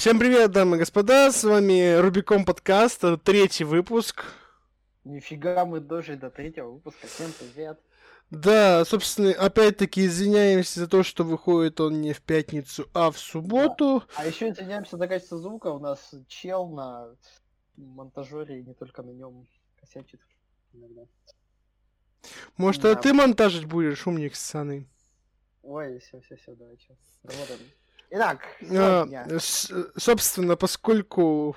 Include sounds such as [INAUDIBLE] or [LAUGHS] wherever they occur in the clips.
Всем привет, дамы и господа, с вами Рубиком подкаст, третий выпуск. Нифига мы дожили до третьего выпуска, всем привет. Да, собственно, опять-таки извиняемся за то, что выходит он не в пятницу, а в субботу. Да. А еще извиняемся за качество звука, у нас чел на монтажере и не только на нем косячит иногда. Может, да. а ты монтажить будешь, умник ссаный? Ой, все, все, все, давай, сейчас. Работаем. Итак, а, собственно, поскольку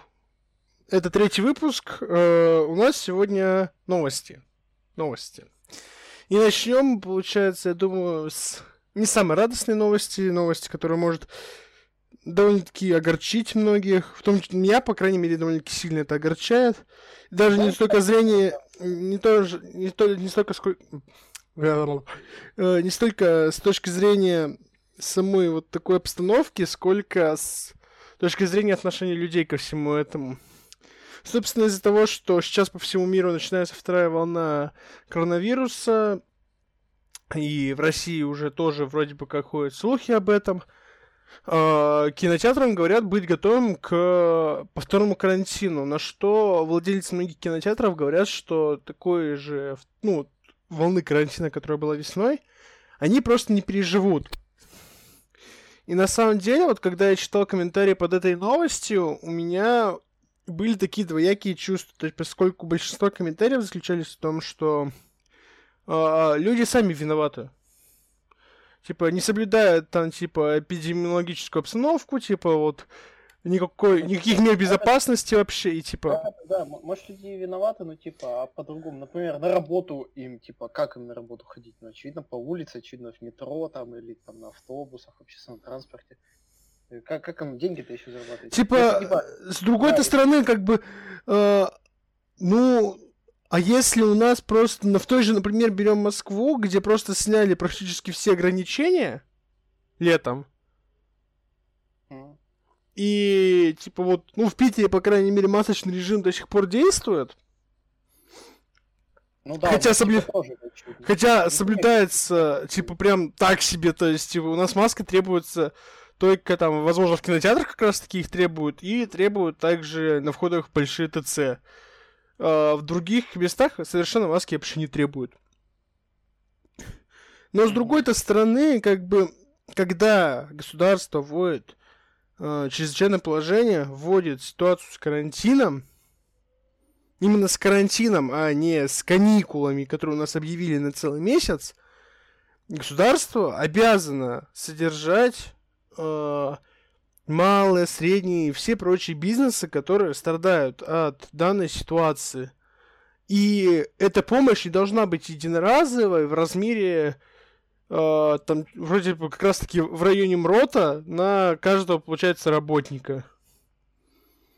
это третий выпуск, э, у нас сегодня новости. Новости. И начнем, получается, я думаю, с не самой радостной новости, новости, которая может довольно-таки огорчить многих, в том числе меня, по крайней мере, довольно-таки сильно это огорчает. Даже не столько зрение, не то, не, то, не столько сколько... Э, не столько с точки зрения самой вот такой обстановки, сколько с точки зрения отношения людей ко всему этому. Собственно, из-за того, что сейчас по всему миру начинается вторая волна коронавируса, и в России уже тоже вроде бы как ходят слухи об этом, э, кинотеатрам говорят быть готовым к повторному карантину, на что владельцы многих кинотеатров говорят, что такой же, ну, волны карантина, которая была весной, они просто не переживут. И на самом деле, вот когда я читал комментарии под этой новостью, у меня были такие двоякие чувства. То есть, поскольку большинство комментариев заключались в том, что э, люди сами виноваты. Типа, не соблюдают там, типа, эпидемиологическую обстановку, типа, вот, никакой, никаких мер безопасности вообще, и типа... Да, да, может, люди виноваты, но, типа, а по-другому. Например, на работу им, типа, как им на работу ходить? Ну, очевидно, по улице, очевидно, в метро, там, или там на автобусах, в общественном транспорте. Э, как, как им деньги-то еще зарабатывать? Типа, если, типа с другой-то да, стороны, как бы, э, ну, а если у нас просто, на в той же, например, берем Москву, где просто сняли практически все ограничения летом. И, типа, вот, ну, в Питере, по крайней мере, масочный режим до сих пор действует, ну, да, хотя, соблю... хотя соблюдается, типа, прям так себе, то есть, типа, у нас маска требуется только там, возможно, в кинотеатрах как раз таки их требуют, и требуют также на входах большие ТЦ. А в других местах совершенно маски вообще не требуют. Но с другой-то стороны, как бы, когда государство вводит э, чрезвычайное положение, вводит ситуацию с карантином, именно с карантином, а не с каникулами, которые у нас объявили на целый месяц, государство обязано содержать э, малые, средние и все прочие бизнесы, которые страдают от данной ситуации. И эта помощь не должна быть единоразовой в размере э, там вроде бы как раз таки в районе МРОТа на каждого, получается, работника.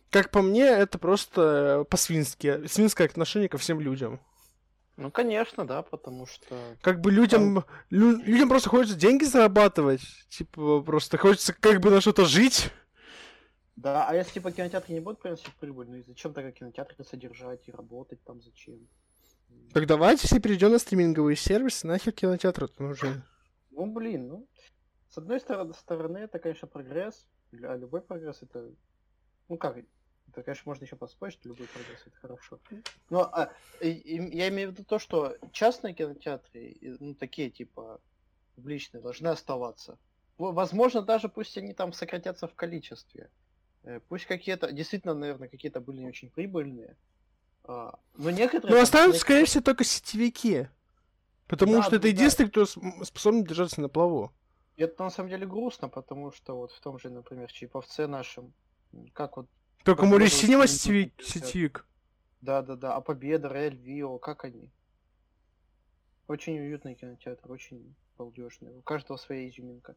Как по мне, это просто по-свински. Свинское отношение ко всем людям. Ну, конечно, да, потому что... Как бы людям... Там... Лю... Людям просто хочется деньги зарабатывать. Типа, просто хочется как бы на что-то жить. Да, а если типа кинотеатры не будут приносить прибыль, ну и зачем тогда кинотеатры содержать и работать там зачем? Так давайте все перейдем на стриминговые сервисы, нахер кинотеатр нужен. Ну блин, ну. С одной стороны, это, конечно, прогресс. А любой прогресс это. Ну как, это, конечно, можно еще поспорить, что любой прогресс это хорошо. Но а, и, и, я имею в виду то, что частные кинотеатры, ну, такие типа публичные, должны оставаться. Возможно, даже пусть они там сократятся в количестве. Э, пусть какие-то, действительно, наверное, какие-то были не очень прибыльные. А, но некоторые... Ну, останутся, скорее всего, только сетевики. Потому да, что это да. единственный, кто способен держаться на плаву. Это на самом деле грустно, потому что вот в том же, например, Чиповце нашем, как вот только Мори Синема сетевик. Да-да-да, а Победа, Реаль, Вио, как они? Очень уютный кинотеатр, очень балдежный. У каждого своя изюминка.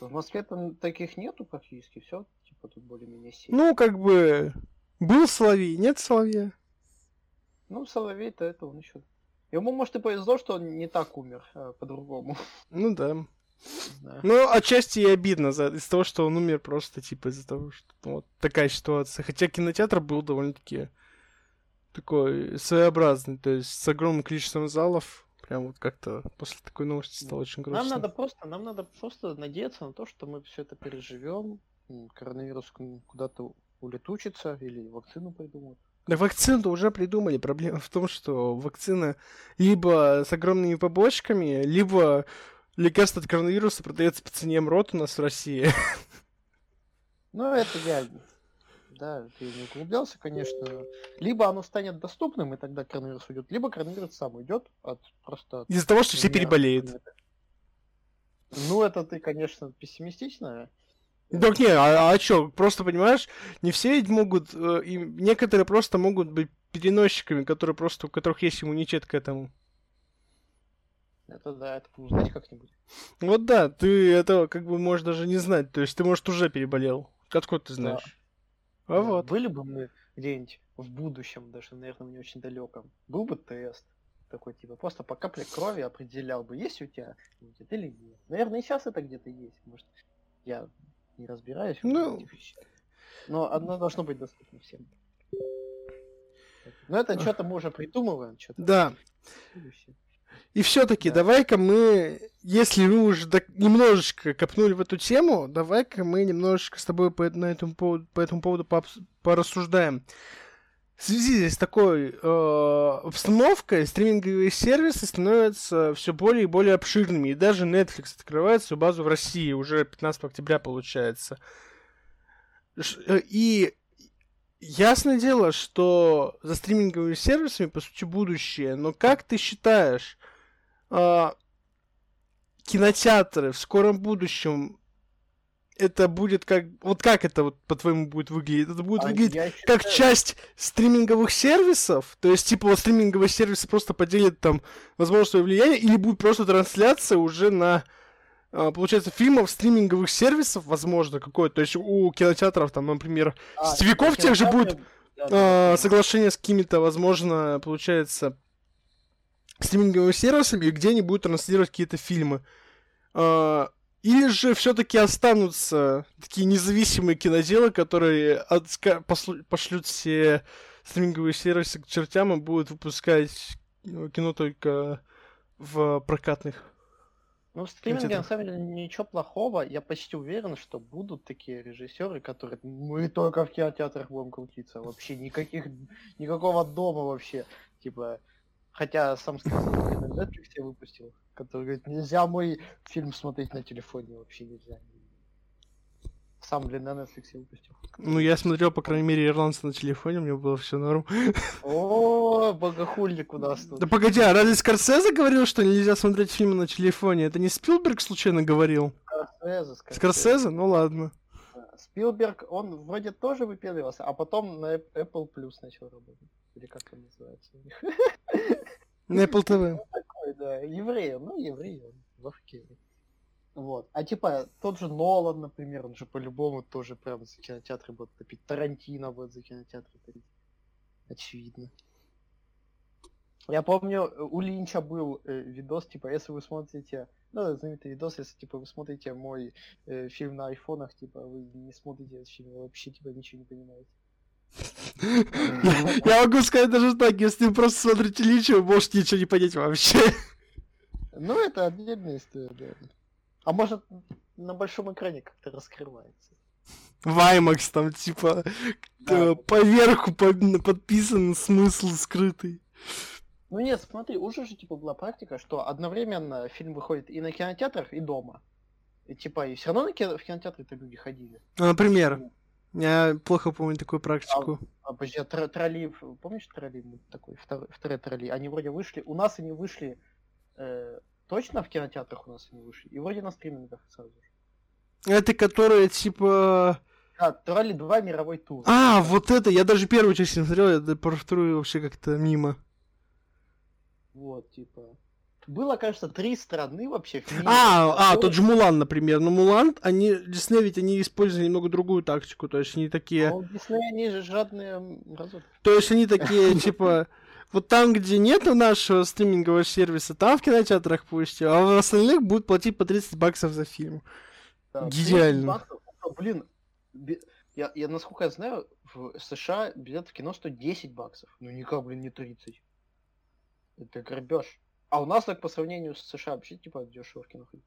В Москве там таких нету практически, все, типа тут более-менее сеть. Ну, как бы, был Соловей, нет Соловья. Ну, Соловей-то это он еще. Ему, может, и повезло, что он не так умер, а по-другому. Ну да. Ну, отчасти и обидно за, из-за того, что он умер просто, типа, из-за того, что ну, вот такая ситуация. Хотя кинотеатр был довольно-таки такой своеобразный, то есть с огромным количеством залов, Прям вот как-то после такой новости стало очень грустно. Нам надо просто, нам надо просто надеяться на то, что мы все это переживем, коронавирус куда-то улетучится или вакцину придумают. Да вакцину уже придумали. Проблема в том, что вакцина либо с огромными побочками, либо лекарство от коронавируса продается по цене МРОТ у нас в России. Ну, это я... Да, ты не углублялся, конечно. Либо оно станет доступным, и тогда коронавирус уйдет, либо коронавирус сам уйдет от просто... Из-за того, что все переболеют. Ну, это ты, конечно, пессимистично. Так не, а, а чё, просто понимаешь, не все ведь могут, э, и некоторые просто могут быть переносчиками, которые просто, у которых есть иммунитет к этому. Это да, это узнать как-нибудь. Вот да, ты это как бы можешь даже не знать, то есть ты, может, уже переболел. Откуда ты знаешь? Да. А да. вот. Были бы мы где-нибудь в будущем, даже, наверное, не очень далеком, был бы тест такой, типа, просто по капле крови определял бы, есть у тебя иммунитет или нет. Наверное, и сейчас это где-то есть. Может, я не разбираюсь ну... этих вещах. Но одно должно быть доступно всем. Но это что-то мы уже придумываем. Что-то да. И все-таки да. давай-ка мы, если мы уже так немножечко копнули в эту тему, давай-ка мы немножечко с тобой по, на этому поводу, по этому поводу порассуждаем. В связи с такой э, обстановкой стриминговые сервисы становятся все более и более обширными. И даже Netflix открывает свою базу в России уже 15 октября получается. Э, и ясное дело, что за стриминговыми сервисами, по сути, будущее. Но как ты считаешь, э, кинотеатры в скором будущем это будет как... Вот как это вот по-твоему будет выглядеть? Это будет а выглядеть считаю... как часть стриминговых сервисов? То есть, типа, вот стриминговые сервисы просто поделят там, возможно, свое влияние, или будет просто трансляция уже на, а, получается, фильмов стриминговых сервисов, возможно, какое-то. То есть у кинотеатров, там, например, а, с веков тех же будет да, да, а, соглашение с какими-то, возможно, получается, стриминговыми сервисами, где они будут транслировать какие-то фильмы. А, или же все-таки останутся такие независимые киноделы, которые отска- пошлют все стриминговые сервисы к чертям и будут выпускать ну, кино только в прокатных. Ну, в стриминге, на самом деле, ничего плохого. Я почти уверен, что будут такие режиссеры, которые мы только в кинотеатрах будем крутиться. Вообще никаких, никакого дома вообще. Типа, хотя сам на Netflix я выпустил который говорит, нельзя мой фильм смотреть на телефоне, вообще нельзя. Сам, блин, на Netflix я выпустил. Ну, я смотрел, по крайней мере, ирландца на телефоне, мне было все норм. О, богохульник у нас тут. Да погоди, а разве Скорсезе говорил, что нельзя смотреть фильмы на телефоне? Это не Спилберг случайно говорил? Скорсезе, Скорсезе. Скорсезе? Ну ладно. Спилберг, он вроде тоже выпендривался, а потом на Apple Plus начал работать. Или как он называется у них. [LAUGHS] Apple TV такой, да, еврей, ну, еврей, он в Африке. Вот. А типа, тот же Нолан, например, он же по-любому тоже прям за кинотеатры будет топить. Тарантино будет за кинотеатры топить. Очевидно. Я помню, у Линча был э, видос, типа, если вы смотрите, ну, знаменитый видос, если, типа, вы смотрите мой э, фильм на айфонах, типа, вы не смотрите этот фильм, вы вообще, типа, ничего не понимаете. Я могу сказать даже так, если вы просто смотрите Личи, вы можете ничего не понять вообще. Ну, это отдельная история, да. А может, на большом экране как-то раскрывается. Ваймакс там, типа, да. поверху подписан смысл скрытый. Ну нет, смотри, уже же, типа, была практика, что одновременно фильм выходит и на кинотеатрах, и дома. И, типа, и все равно на кино... в кинотеатры-то люди ходили. Ну, например? Я плохо помню такую практику. А, а подожди, а тр тролли, помнишь тролли такой, второй, второй тролли? Они вроде вышли, у нас они вышли э, точно в кинотеатрах у нас они вышли, и вроде на стримингах сразу же. Это которые типа... А, тролли 2 мировой тур. А, вот это, я даже первую часть не смотрел, я про вторую вообще как-то мимо. Вот, типа... Было, кажется, три страны вообще. В мире. А, а, тот же Мулан, например. Но Мулан, они, Дисней ведь они использовали немного другую тактику, то есть они такие... А Дисней, они же жадные разотки. То есть они такие, [LAUGHS] типа, вот там, где нет нашего стримингового сервиса, там в кинотеатрах пусть, а в остальных будут платить по 30 баксов за фильм. Да, Идеально. Баксов, блин, я, я, насколько я знаю, в США билет в кино стоит 10 баксов. Ну никак, блин, не 30. Это грабеж. А у нас так по сравнению с США вообще типа дешево в кино ходить.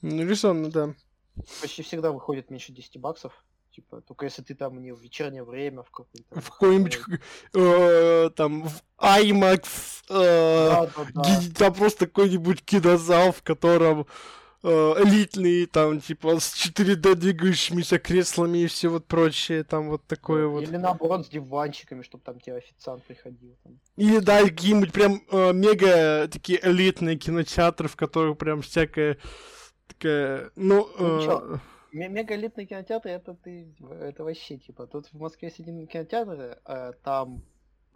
Ну, резонно, да. Почти всегда выходит меньше 10 баксов. Типа, только если ты там не в вечернее время, в какой-то... В какой-нибудь э, там в IMAX, э, Да, да, да. ги- там просто какой-нибудь кинозал, в котором э, элитный, там, типа, с 4D двигающимися креслами и все вот прочее, там вот такое вот. Или наоборот с диванчиками, чтобы там тебе официант приходил. Там. Или, да, какие-нибудь прям э, мега такие элитные кинотеатры, в которых прям всякая такая, ну... Ну, э, Мега элитный кинотеатр, это ты, это вообще типа. Тут в Москве есть один кинотеатр, э, там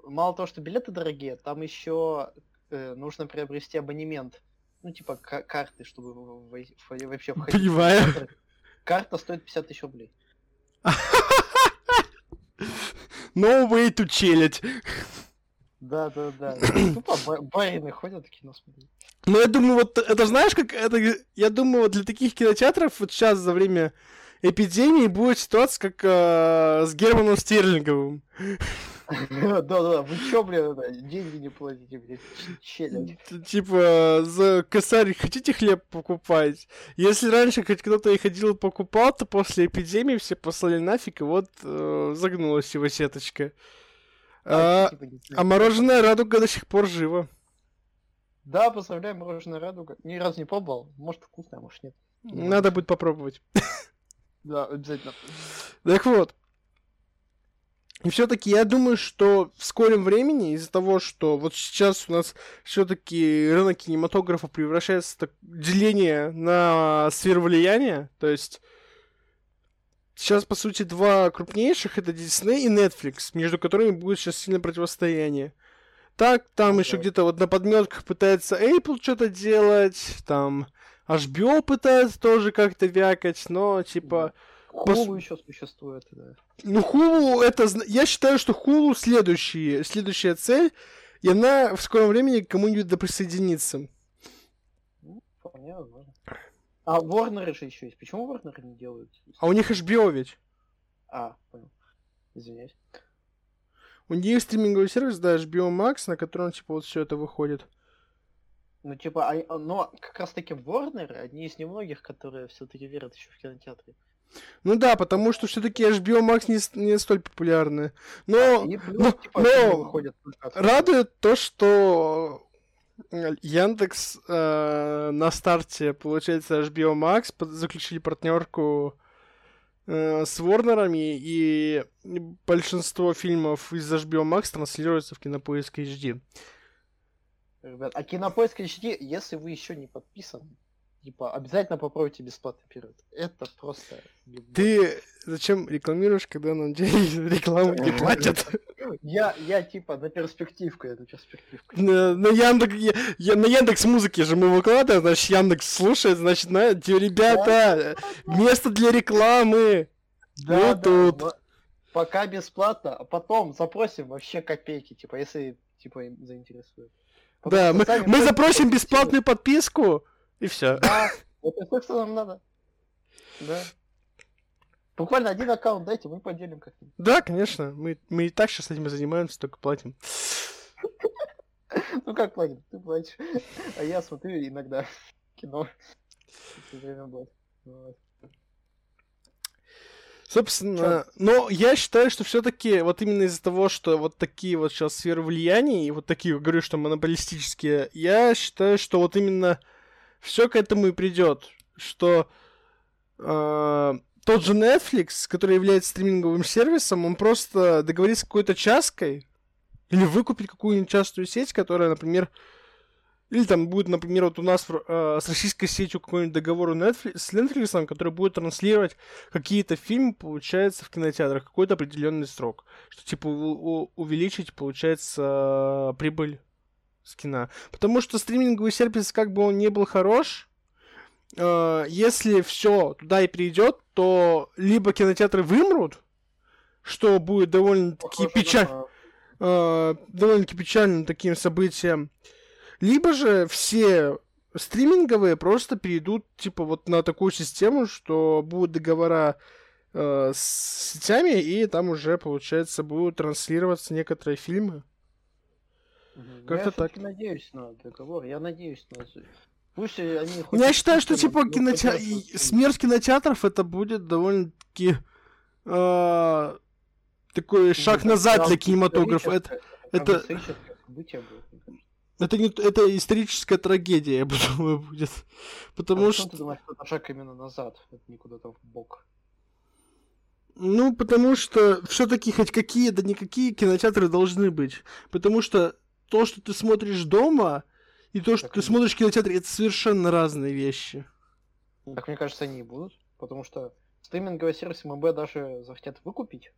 мало того, что билеты дорогие, там еще нужно приобрести абонемент. Ну, типа ка- карты, чтобы вообще входить. Понимаю. Карта стоит 50 тысяч рублей. [LAUGHS] No way to челить. Да, да, да. [CLEARS THROAT] Тупо ба- барины ходят в кино смотреть. Ну, я думаю, вот это знаешь, как это. Я думаю, вот для таких кинотеатров вот сейчас за время эпидемии будет ситуация, как э, с Германом Стерлинговым. [LAUGHS] Да, да, вы чё, блин, деньги не платите, блядь, челядь. Типа, за косарь хотите хлеб покупать? Если раньше хоть кто-то и ходил покупал, то после эпидемии все послали нафиг, и вот э, загнулась его сеточка. А, типа, не а мороженое радуга до сих пор живо. Да, поздравляю, мороженое радуга. Ни разу не пробовал. Может вкусное, может нет. Надо будет попробовать. Да, обязательно. Так вот. И все-таки я думаю, что в скором времени из-за того, что вот сейчас у нас все-таки рынок кинематографа превращается в так- деление на сферу влияния, то есть сейчас, по сути, два крупнейших, это Disney и Netflix, между которыми будет сейчас сильное противостояние. Так, там Ну еще да. где-то вот на подметках пытается Apple что-то делать, там HBO пытается тоже как-то вякать, но типа... Пос- Хулу еще существует, да. Ну, Хулу, это... Я считаю, что Хулу следующий, следующая цель, и она в скором времени к кому-нибудь да присоединится. Ну, вполне возможно. А Warner же еще есть. Почему Warner не делают? А у них HBO ведь. А, понял. Извиняюсь. У них стриминговый сервис, да, HBO Max, на котором, типа, вот все это выходит. Ну, типа, а- а- но как раз таки Warner одни из немногих, которые все-таки верят еще в кинотеатре. Ну да, потому что все-таки HBO Max не, не столь популярны. Но плюс, ну, типа, но радует то, что э, Яндекс э, на старте, получается, HBO Max под- заключили партнерку э, с Ворнерами, и большинство фильмов из HBO Max транслируется в Кинопоиск HD. Ребят, а Кинопоиск HD, если вы еще не подписаны, типа, обязательно попробуйте бесплатный период. Это просто... Ты зачем рекламируешь, когда нам деньги рекламу не платят? Я, я типа на перспективку, я на перспективку. На, на Яндекс, я, я- на Яндекс музыке же мы выкладываем, значит Яндекс слушает, значит, на, те, ребята, место для рекламы. Да, Вот тут. Пока бесплатно, а потом запросим вообще копейки, типа, если типа им заинтересует. Потому Да, мы, мы запросим бесплатную подписку, и все. Да, это то, что нам надо. Да. Буквально один аккаунт дайте, мы поделим как-нибудь. Да, конечно, мы, мы и так сейчас этим занимаемся, только платим. Ну как платим? Ты платишь. А я смотрю иногда кино. Собственно, но я считаю, что все-таки вот именно из-за того, что вот такие вот сейчас сферы влияния, и вот такие, говорю, что монополистические, я считаю, что вот именно все к этому и придет, что э, тот же Netflix, который является стриминговым сервисом, он просто договорится с какой-то часткой или выкупит какую-нибудь частную сеть, которая, например, или там будет, например, вот у нас э, с российской сетью какой-нибудь договор у Netflix, с Netflix, который будет транслировать какие-то фильмы, получается, в кинотеатрах, какой-то определенный срок. Что, типа, у- у- увеличить, получается, прибыль с кино. Потому что стриминговый сервис, как бы он не был хорош, э, если все туда и перейдет, то либо кинотеатры вымрут, что будет довольно-таки Похоже печаль- на- э, довольно-таки печальным таким событием. Либо же все стриминговые просто перейдут, типа, вот на такую систему, что будут договора э, с сетями, и там уже, получается, будут транслироваться некоторые фильмы. Как-то так. надеюсь на договор, я надеюсь на... Пусть они хоть Ну, Я считаю, что типа но кинотеа- хотя бы и что-то- смерть кинотеатров это будет довольно-таки а, такой шаг Ну, назад для кинематографа. Это, это- это, не, это историческая трагедия, [LAUGHS] я думаю, будет. А Потому почему что... ты думаешь, что это шаг именно назад, это не куда-то в бок? Ну, потому что все-таки хоть какие, да никакие кинотеатры должны быть. Потому что то, что ты смотришь дома, и то, что Так ты и- смотришь в кинотеатре, это совершенно разные вещи. Так мне кажется, они и будут, потому что стриминговые сервисы МБ даже захотят выкупить.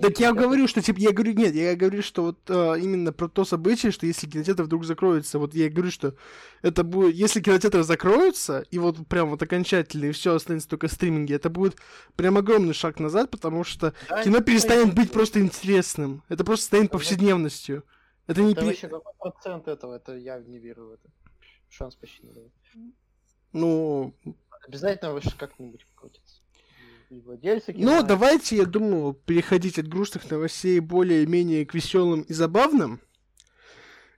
Так я говорю, что типа, я говорю, нет, я говорю, что вот а, именно про то событие, что если кинотеатр вдруг закроется, вот я говорю, что это будет, если кинотеатры закроются, и вот прям вот окончательно, и все останется только стриминги, это будет прям огромный шаг назад, потому что Да, кино перестанет быть просто интересным. Это просто станет повседневностью. Это не Это пере- вообще какой процент этого? Это я не верю в это. Шанс почти не даю. Ну, Обязательно выше как-нибудь. И владельцы Ну, давайте, я думаю, переходить от грустных новостей более-менее к веселым и забавным.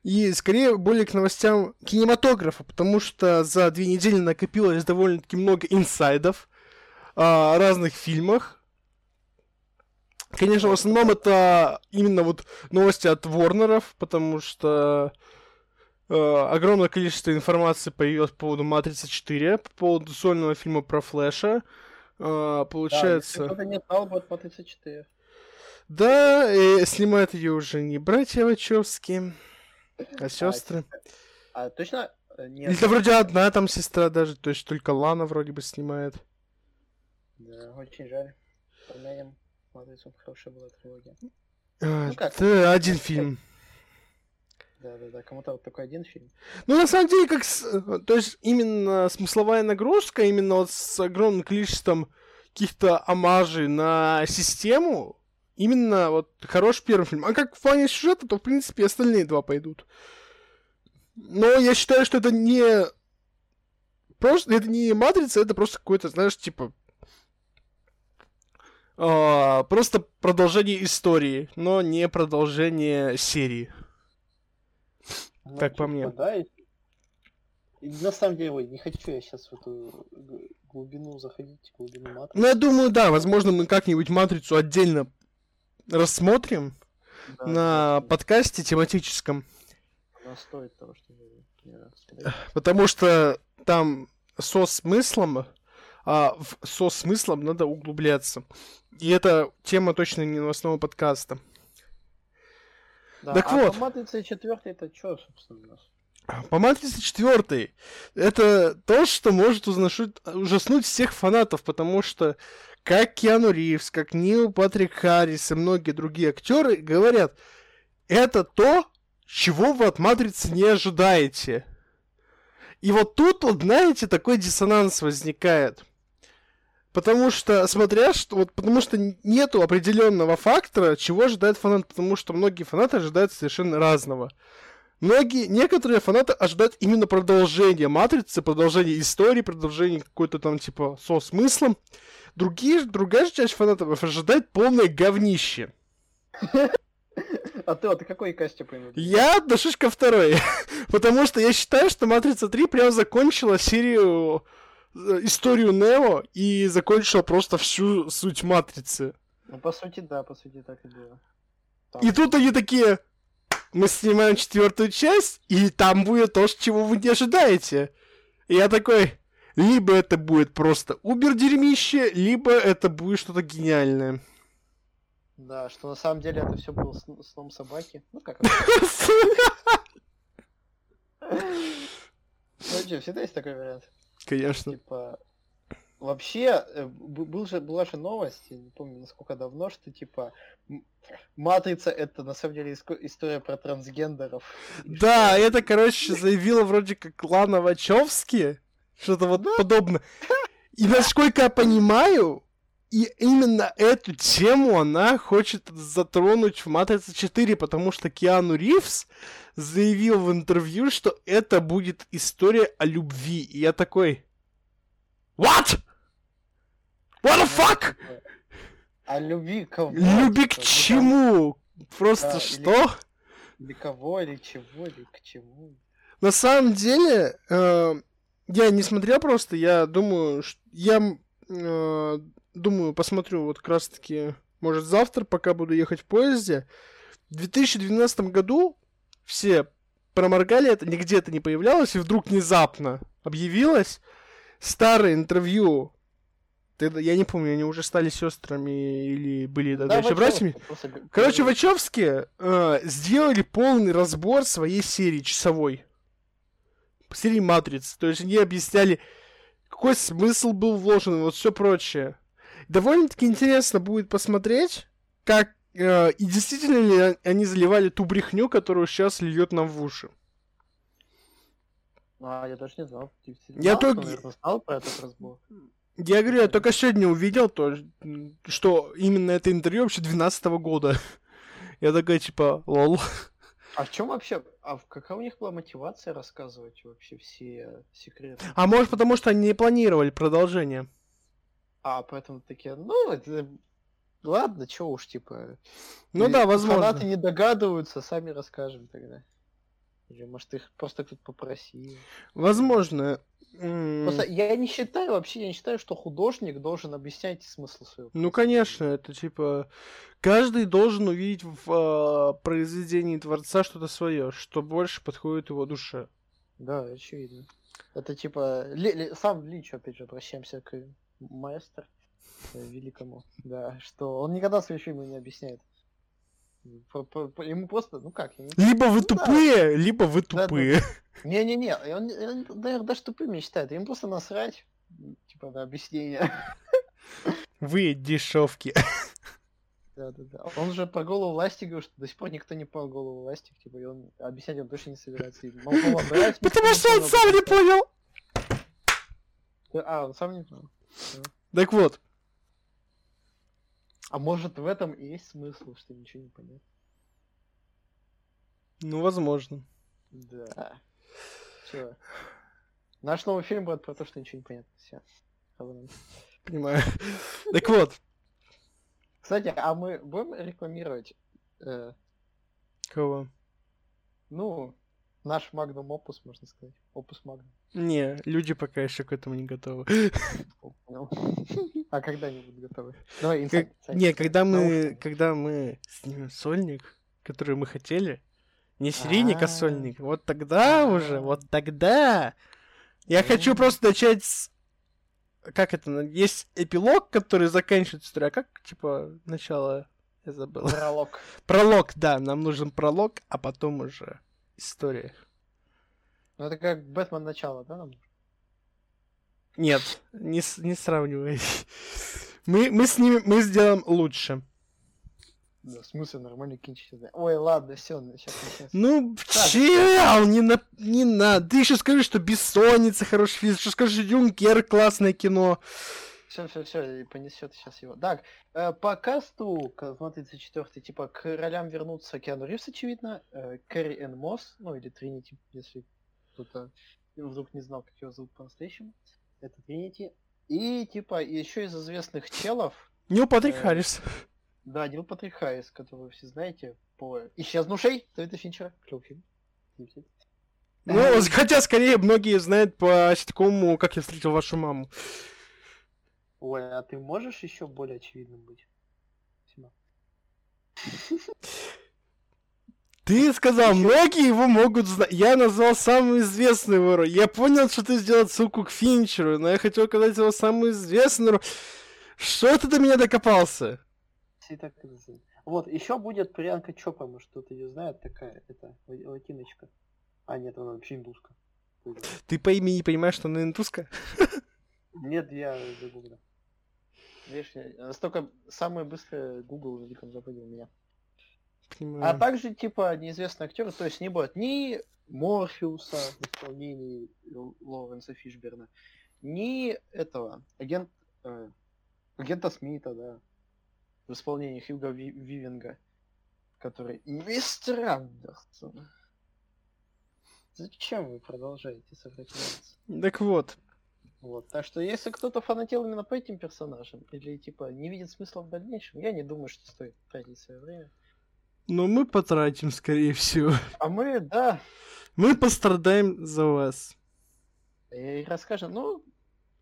И скорее более к новостям кинематографа, потому что за две недели накопилось довольно-таки много инсайдов о разных фильмах. Конечно, в основном это именно вот новости от Ворнеров, потому что э, огромное количество информации появилось по поводу Матрицы 4, по поводу сольного фильма про Флэша. Э, Да, если получается... кто-то не знал, будет по 34. Да, и снимают ее уже не братья Вачовски, а сестры. А точно? э, Или Нет. это вроде одна там сестра даже, то есть только Лана вроде бы снимает. Да, очень жаль. Помянем. Матрицу хорошая была трилогия. А, Ну как? Это один фильм. Да, да, да. Кому-то вот такой один фильм. Ну, на самом деле, как... с- То есть, именно смысловая нагрузка, именно вот с огромным количеством каких-то омажей на систему, именно вот хороший первый фильм. А как в плане сюжета, то, в принципе, остальные два пойдут. Но я считаю, что это не... Просто это не матрица, это просто какой-то, знаешь, типа... а, просто продолжение истории, но не продолжение серии. Ну, Как по мне. Да, и... и на самом деле, ой, не хочу я сейчас в эту глубину заходить, глубину матрицы. Ну, я думаю, да, возможно, мы как-нибудь матрицу отдельно рассмотрим Да, на да, да. подкасте тематическом, Она стоит того, смотреть. потому что там со смыслом, а в со смыслом надо углубляться. И это тема точно не новостного подкаста. Да, Так а вот. по матрице четвертой это что, собственно, у нас? По матрице 4 это то, что может ужаснуть, ужаснуть всех фанатов, потому что как Киану Ривз, как Нил Патрик Харрис и многие другие актеры говорят, это то, чего вы от матрицы не ожидаете. И вот тут, вот, знаете, такой диссонанс возникает. Потому что, смотря что, вот, потому что нету определенного фактора, чего ожидает фанат, потому что многие фанаты ожидают совершенно разного. Многие, некоторые фанаты ожидают именно продолжения матрицы, продолжения истории, продолжения какой-то там типа со смыслом. Другие, другая же часть фанатов ожидает полное говнище. А ты вот какой касте принадлежишь? Я отношусь ко второй. [LAUGHS] Потому что я считаю, что Матрица 3 прям закончила серию историю Нео и закончила просто всю суть Матрицы. Ну, по сути, да, по сути, так и было. Там- И тут они такие, мы снимаем четвертую часть, и там будет то, чего вы не ожидаете. И я такой, либо это будет просто убер-дерьмище, либо это будет что-то гениальное. Да, что на самом деле это все было сн- сном собаки. Ну, как [LAUGHS] Ну, что, всегда есть такой вариант. Конечно. Типа, вообще, э, был же, была же новость, я не помню, насколько давно, что, типа, Матрица это, на самом деле, история про трансгендеров. Да, что- это, короче, заявила вроде как Лана Вачовски, что-то вот подобное. И насколько я понимаю, и именно эту тему она хочет затронуть в Матрице 4, потому что Киану Ривз заявил в интервью, что это будет история о любви. И я такой... What? What the fuck? А любви к кому? Люби к Типа, ну, чему? Просто Да, или- что? Для кого, или чего, или к чему. На самом деле, э, я не смотрел просто, я думаю, ш- я э, думаю, посмотрю вот как раз таки, может, завтра, пока буду ехать в поезде. В 2012 году все проморгали это, нигде это не появлялось, и вдруг внезапно объявилось старое интервью. Тогда, я не помню, они уже стали сестрами или были тогда еще братьями. Просто Короче, говорили. Вачовски э, сделали полный разбор своей серии часовой. Серии Матриц. То есть они объясняли, какой смысл был вложен, вот все прочее. Довольно-таки интересно будет посмотреть, как э, и действительно ли они заливали ту брехню, которую сейчас льет нам в уши. А, я даже не знал. Ты Я знал, только- кто, наверное, знал про этот разбор. Я говорю, я только сегодня увидел то, что именно это интервью вообще 12 года. [LAUGHS] Я такой, типа, лол. А в чем вообще, а в- какая у них была мотивация рассказывать вообще все секреты? А может потому, что они не планировали продолжение. А, поэтому такие, ну, это... ладно, чё уж, типа... Ну и да, возможно. Фанаты не догадываются, сами расскажем тогда. Или, может, их просто кто-то попросил. Возможно. Просто я не считаю, вообще, я не считаю, что художник должен объяснять смысл своего. Ну, конечно, это типа... Каждый должен увидеть в а, произведении Творца что-то свое, что больше подходит его душе. Да, очевидно. Это типа... Ли- Ли- сам Лич, опять же, обращаемся к маэстро э, великому. Да, что он никогда свои фильмы не объясняет. По- по- по- Ему просто, ну как, ему Либо вы Ну да. тупые, либо вы Да, да. тупые. Не-не-не, и он, он, наверное, даже тупым не считает. Им просто насрать, типа, на объяснение. Вы дешевки. Да-да-да. Он же про голову власти говорил, что до сих пор никто не понял голову власти, типа, и он объяснять он точно не собирается. Потому что он сам не понял. А, он сам не понял. Так вот, А может в этом и есть смысл, что ничего не понятно? ну, возможно. Да. Все. Наш новый фильм будет про то, что ничего не понятно. Все. Понимаю. Так вот, Кстати, а мы будем рекламировать, э, кого? ну, наш Magnum Opus, можно сказать. Opus Magnum. Не, люди пока еще к этому не готовы. А когда они будут готовы? Давай, инсайт. Не, когда мы, когда мы снимем сольник, который мы хотели, не серийник, а сольник, вот тогда уже, вот тогда я хочу М. просто начать с... Как это? Есть эпилог, который заканчивает историю, а как, типа, начало? Я забыл. Пролог. Пролог, да, нам нужен пролог, а потом уже история. Ну это как Бэтмен начало, да? нам? Нет, не, не сравнивай. Мы, мы с ними, мы сделаем лучше. Да, в смысле нормальный кинчик. Ой, ладно, все, сейчас начнется. Ну, чел, не, на, не надо. Ты еще скажи, что «Бессонница» хороший фильм, еще скажи «Юнкер» классное кино. Все, все, все, понесет сейчас его. Так, э, по касту, к- смотри, 34 типа, к ролям вернутся Киану Ривз, очевидно, э, Кэрри Энн Мосс, ну или Тринити, если кто-то вдруг не знал, как его зовут по-настоящему. Это Тринити. И, типа, еще из известных челов, Нил Патрик Э, Харрис. да, Нил Патрик Харрис, которого вы все знаете, по «Исчезнувшей» Дэвида Финчера, клевый фильм. Ну, хотя, скорее, многие знают по ситкому «Как я встретил вашу маму». Ой, а ты можешь еще более очевидным быть? Спасибо. Ты сказал, многие его могут знать. Я назвал самую известную его роль. Я понял, что ты сделал ссылку к Финчеру, но я хотел сказать его самую известную роль. Что ты до меня докопался? Вот, еще будет Приянка Чопа, может кто-то ее знает, такая, это, ла- латиночка. А, нет, она вообще индуска. Ты по имени не понимаешь, что она индуска? Нет, я загуглил. Видишь, я настолько самый быстрый Google в Великом Западе у меня. А Понимаю. также, типа, неизвестные актеры, то есть не будет ни Морфеуса в исполнении Лоуренса Фишберна, ни этого, агент, э, агента Смита, да, в исполнении Хьюга Ви- Вивинга, который мистер Андерсон. Зачем вы продолжаете сопротивляться? Так вот, Вот, так что если кто-то фанател именно по этим персонажам, или типа не видит смысла в дальнейшем, я не думаю, что стоит тратить свое время. Но мы потратим, скорее всего. А мы, да. Мы пострадаем за вас. И расскажем. Ну,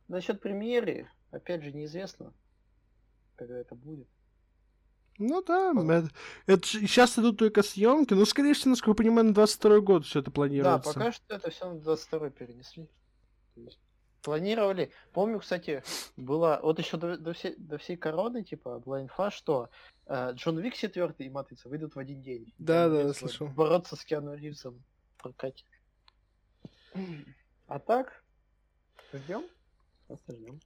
насчет премьеры, опять же, неизвестно, когда это будет. Ну да, это, это, сейчас идут только съемки, ну, скорее всего, насколько я понимаю, на 22 год все это планируется. Да, пока что это все на 22 перенесли. Планировали. Помню, кстати, была вот еще до, до, всей, до всей короны, типа, была инфа, что э, Джон Вик 4 и Матрица выйдут в один день. Да, да, слышал. Бороться с Киану Ривзом в прокате. А так, ждем? Просто ждем.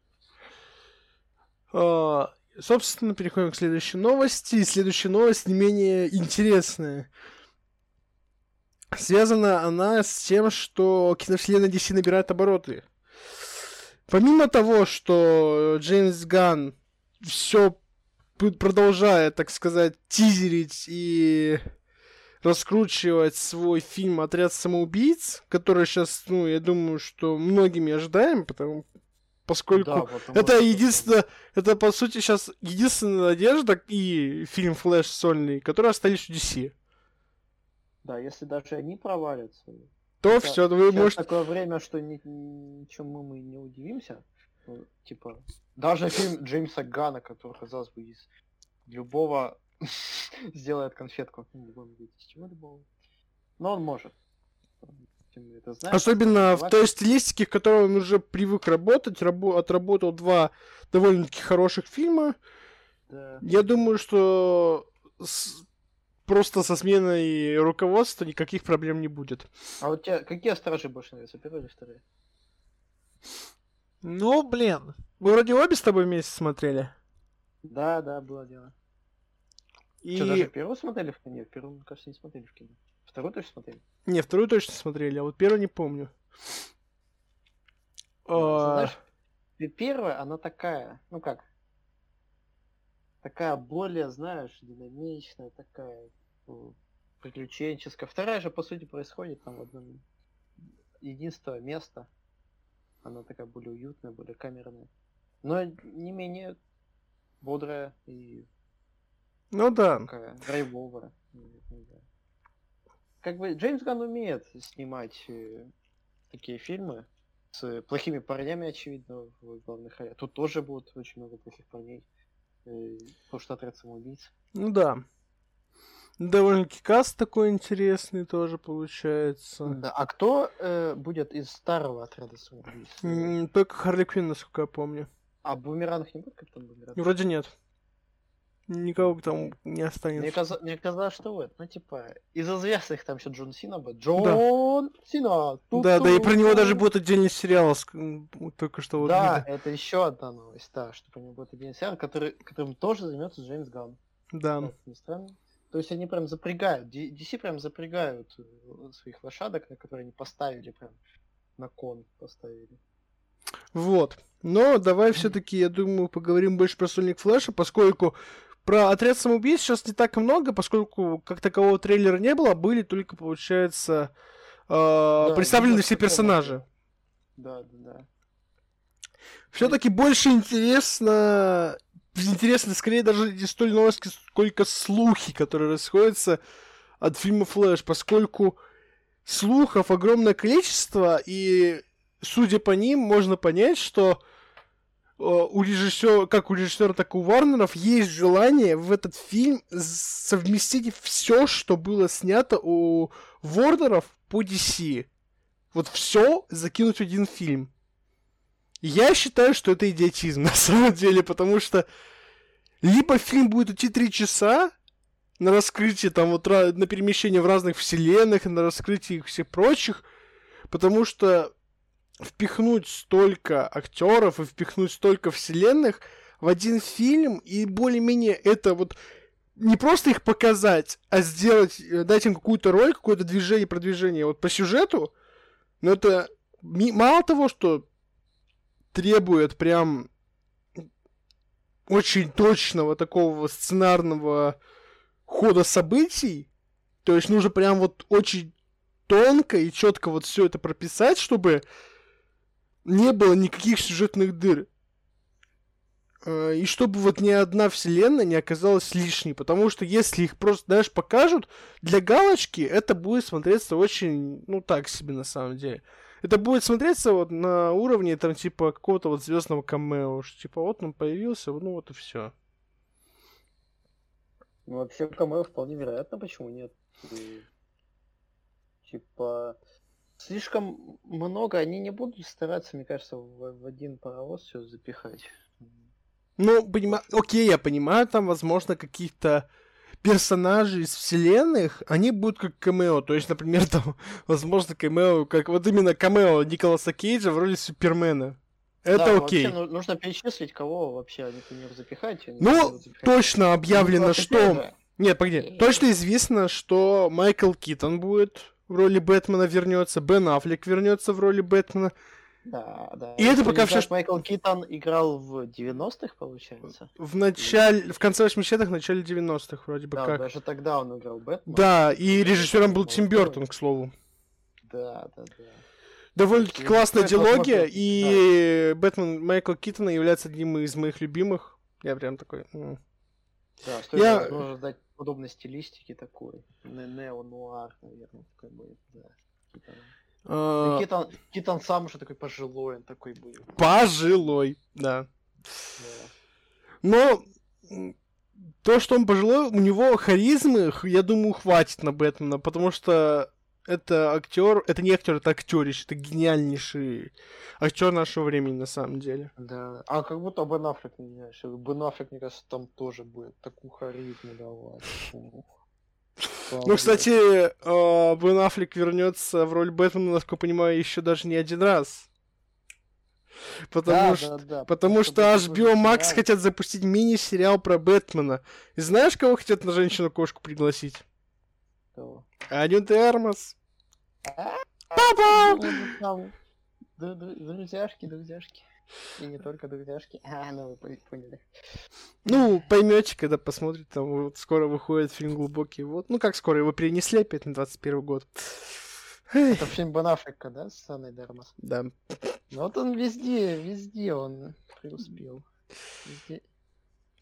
А, собственно, переходим к следующей новости. И следующая новость не менее интересная. Связана она с тем, что киновселенная DC набирает обороты. Помимо того, что Джеймс Ган все продолжает, так сказать, тизерить и раскручивать свой фильм «Отряд самоубийц», который сейчас, ну, я думаю, что многими ожидаем, потому поскольку да, это единственное, это по сути сейчас единственная надежда и фильм Флэш сольный, которые остались у DC. Да, если даже они провалятся, то это, все, вы можете... такое время, что ни, ничему мы не удивимся. Ну, типа, даже фильм Джеймса Гана, который, казалось бы, из любого [LAUGHS] сделает конфетку. Ну, не будем говорить, из чего любого. Но он может. Знаешь, Особенно в той стилистике, в которой он уже привык работать, рабо- отработал два довольно-таки хороших фильма. Да. Я думаю, что с... просто со сменой руководства никаких проблем не будет. А у тебя какие стражи больше нравятся, первые или вторые? Ну, блин, мы вроде обе с тобой вместе смотрели. Да, да, было дело. И... Что, даже первую смотрели в кино? Первую, кажется, не смотрели в кино. Вторую точно смотрели? Не, вторую точно смотрели, а вот первую не помню. Ну, а... Знаешь, первая, она такая, ну как, такая более, знаешь, динамичная, такая приключенческая. Вторая же, по сути, происходит там в одном единственное место. Она такая более уютная, более камерная. Но не менее бодрая и ну да. Такая драйвовая. Как бы Джеймс Ганн умеет снимать э, такие фильмы с плохими парнями, очевидно, в главных ролях. Тут тоже будет очень много плохих парней. Э, потому что отряд самоубийц. Ну да. Довольно-таки каст такой интересный тоже получается. Да, а кто э, будет из старого отряда самоубийц? Только Харли Квинн, насколько я помню. А Бумеранг не будет как там Бумеранг? Вроде нет. Никого там не останется. Мне, казалось, мне казалось, что вот, ну типа, из известных там еще Джон Сина будет. Джон да. Сина! Да, да, и про него даже будет отдельный сериал, только что вот Да, видно. это еще одна новость, да, что про него будет отдельный сериал, который, которым тоже займется Джеймс Ганн. Да. не странно. То есть они прям запрягают, DC прям запрягают э, своих лошадок, на которые они поставили прям на кон поставили. Вот. Но давай все-таки, я думаю, поговорим больше про Сольник Флэша, поскольку про отряд самоубийц сейчас не так много, поскольку как такового трейлера не было, были только, получается, э, да, представлены все персонажи. Да, да, да. Все-таки больше интересно, интересно скорее даже не столь новости, сколько слухи, которые расходятся от фильма Флэш, поскольку слухов огромное количество, и судя по ним, можно понять, что Э, у режиссера, как у режиссера, так и у Варнеров есть желание в этот фильм совместить все, что было снято у Ворнеров по DC. Вот все закинуть в один фильм. Я считаю, что это идиотизм [LAUGHS] на самом деле, потому что либо фильм будет идти три часа на раскрытие, там вот на перемещение в разных вселенных, на раскрытие всех прочих, потому что впихнуть столько актеров и впихнуть столько вселенных в один фильм, и более-менее это вот не просто их показать, а сделать, э, дать им какую-то роль, какое-то движение, продвижение вот по сюжету, но это мало того, что требует прям очень точного такого сценарного хода событий, то есть нужно прям вот очень тонко и четко вот все это прописать, чтобы не было никаких сюжетных дыр. э, и чтобы вот ни одна вселенная не оказалась лишней, потому что если их просто, знаешь, покажут, для галочки это будет смотреться очень, ну, так себе на самом деле. Это будет смотреться вот на уровне, там, типа, какого-то вот звездного камео, что, типа, вот он появился, ну, вот и все. Ну, вообще, камео вполне вероятно, почему нет? И, типа, слишком много, они не будут стараться, мне кажется, в, в один паровоз все запихать. Ну, понимаю, окей, я понимаю, там, возможно, каких-то персонажи из вселенных, они будут как камео. То есть, например, там, [LAUGHS] возможно, камео, как вот именно камео Николаса Кейджа в роли Супермена. Это да, окей. Вообще, ну, нужно перечислить, кого вообще, например, запихать. Ну, запихать. точно объявлено, Ну, что... же, Нет, погоди. Точно известно, что Майкл Китон будет в роли Бэтмена вернется, Бен Аффлек вернется в роли Бэтмена. Да, да. И это пока знает, что- Майкл Китон играл в 90-х, получается. В начале, в конце 80-х, начале 90-х вроде бы Да, как. даже тогда он играл Бэтмена. Да, и режиссером был Тим Молодой. Бертон, к слову. Да, да, да. Довольно-таки Ну, классная диалогия, и Бэтмен Майкла Китона является одним из моих любимых. Я прям такой... Да, стоит, Я- возможно, ждать подобной стилистики такой. Не- Нео-нуар, наверное, такой будет, да. А, Ну, Китон, Китон сам уже такой пожилой, он такой будет. Пожилой, да. Но то, что он пожилой, у него харизмы, я думаю, хватит на Бэтмена, потому что это актер, это не актер, это актерище, это гениальнейший актер нашего времени на самом деле. Да. А как будто Бен Аффлек не знаешь. Бен Аффлек, мне кажется, там тоже будет такую харизму давать. Ну, кстати, э, Бен Аффлек вернется в роль Бэтмена, насколько я понимаю, еще даже не один раз. Потому Да, что да, да, Потому что HBO Max сериал. хотят запустить мини-сериал про Бэтмена. И знаешь, кого хотят на женщину-кошку пригласить? Кого? Аню Термос. А? Папа! Ну, ду- Друзьяшки, друзьяшки. И не только друзьяшки. А, ну вы по- поняли. Ну, поймете, когда посмотрите, там вот скоро выходит фильм «Глубокий вот». Ну, как скоро, его перенесли опять на 21 год. Это фильм Бен Аффлека, да, с Анной Дермас? Да. Ну вот он везде, везде он преуспел. Везде.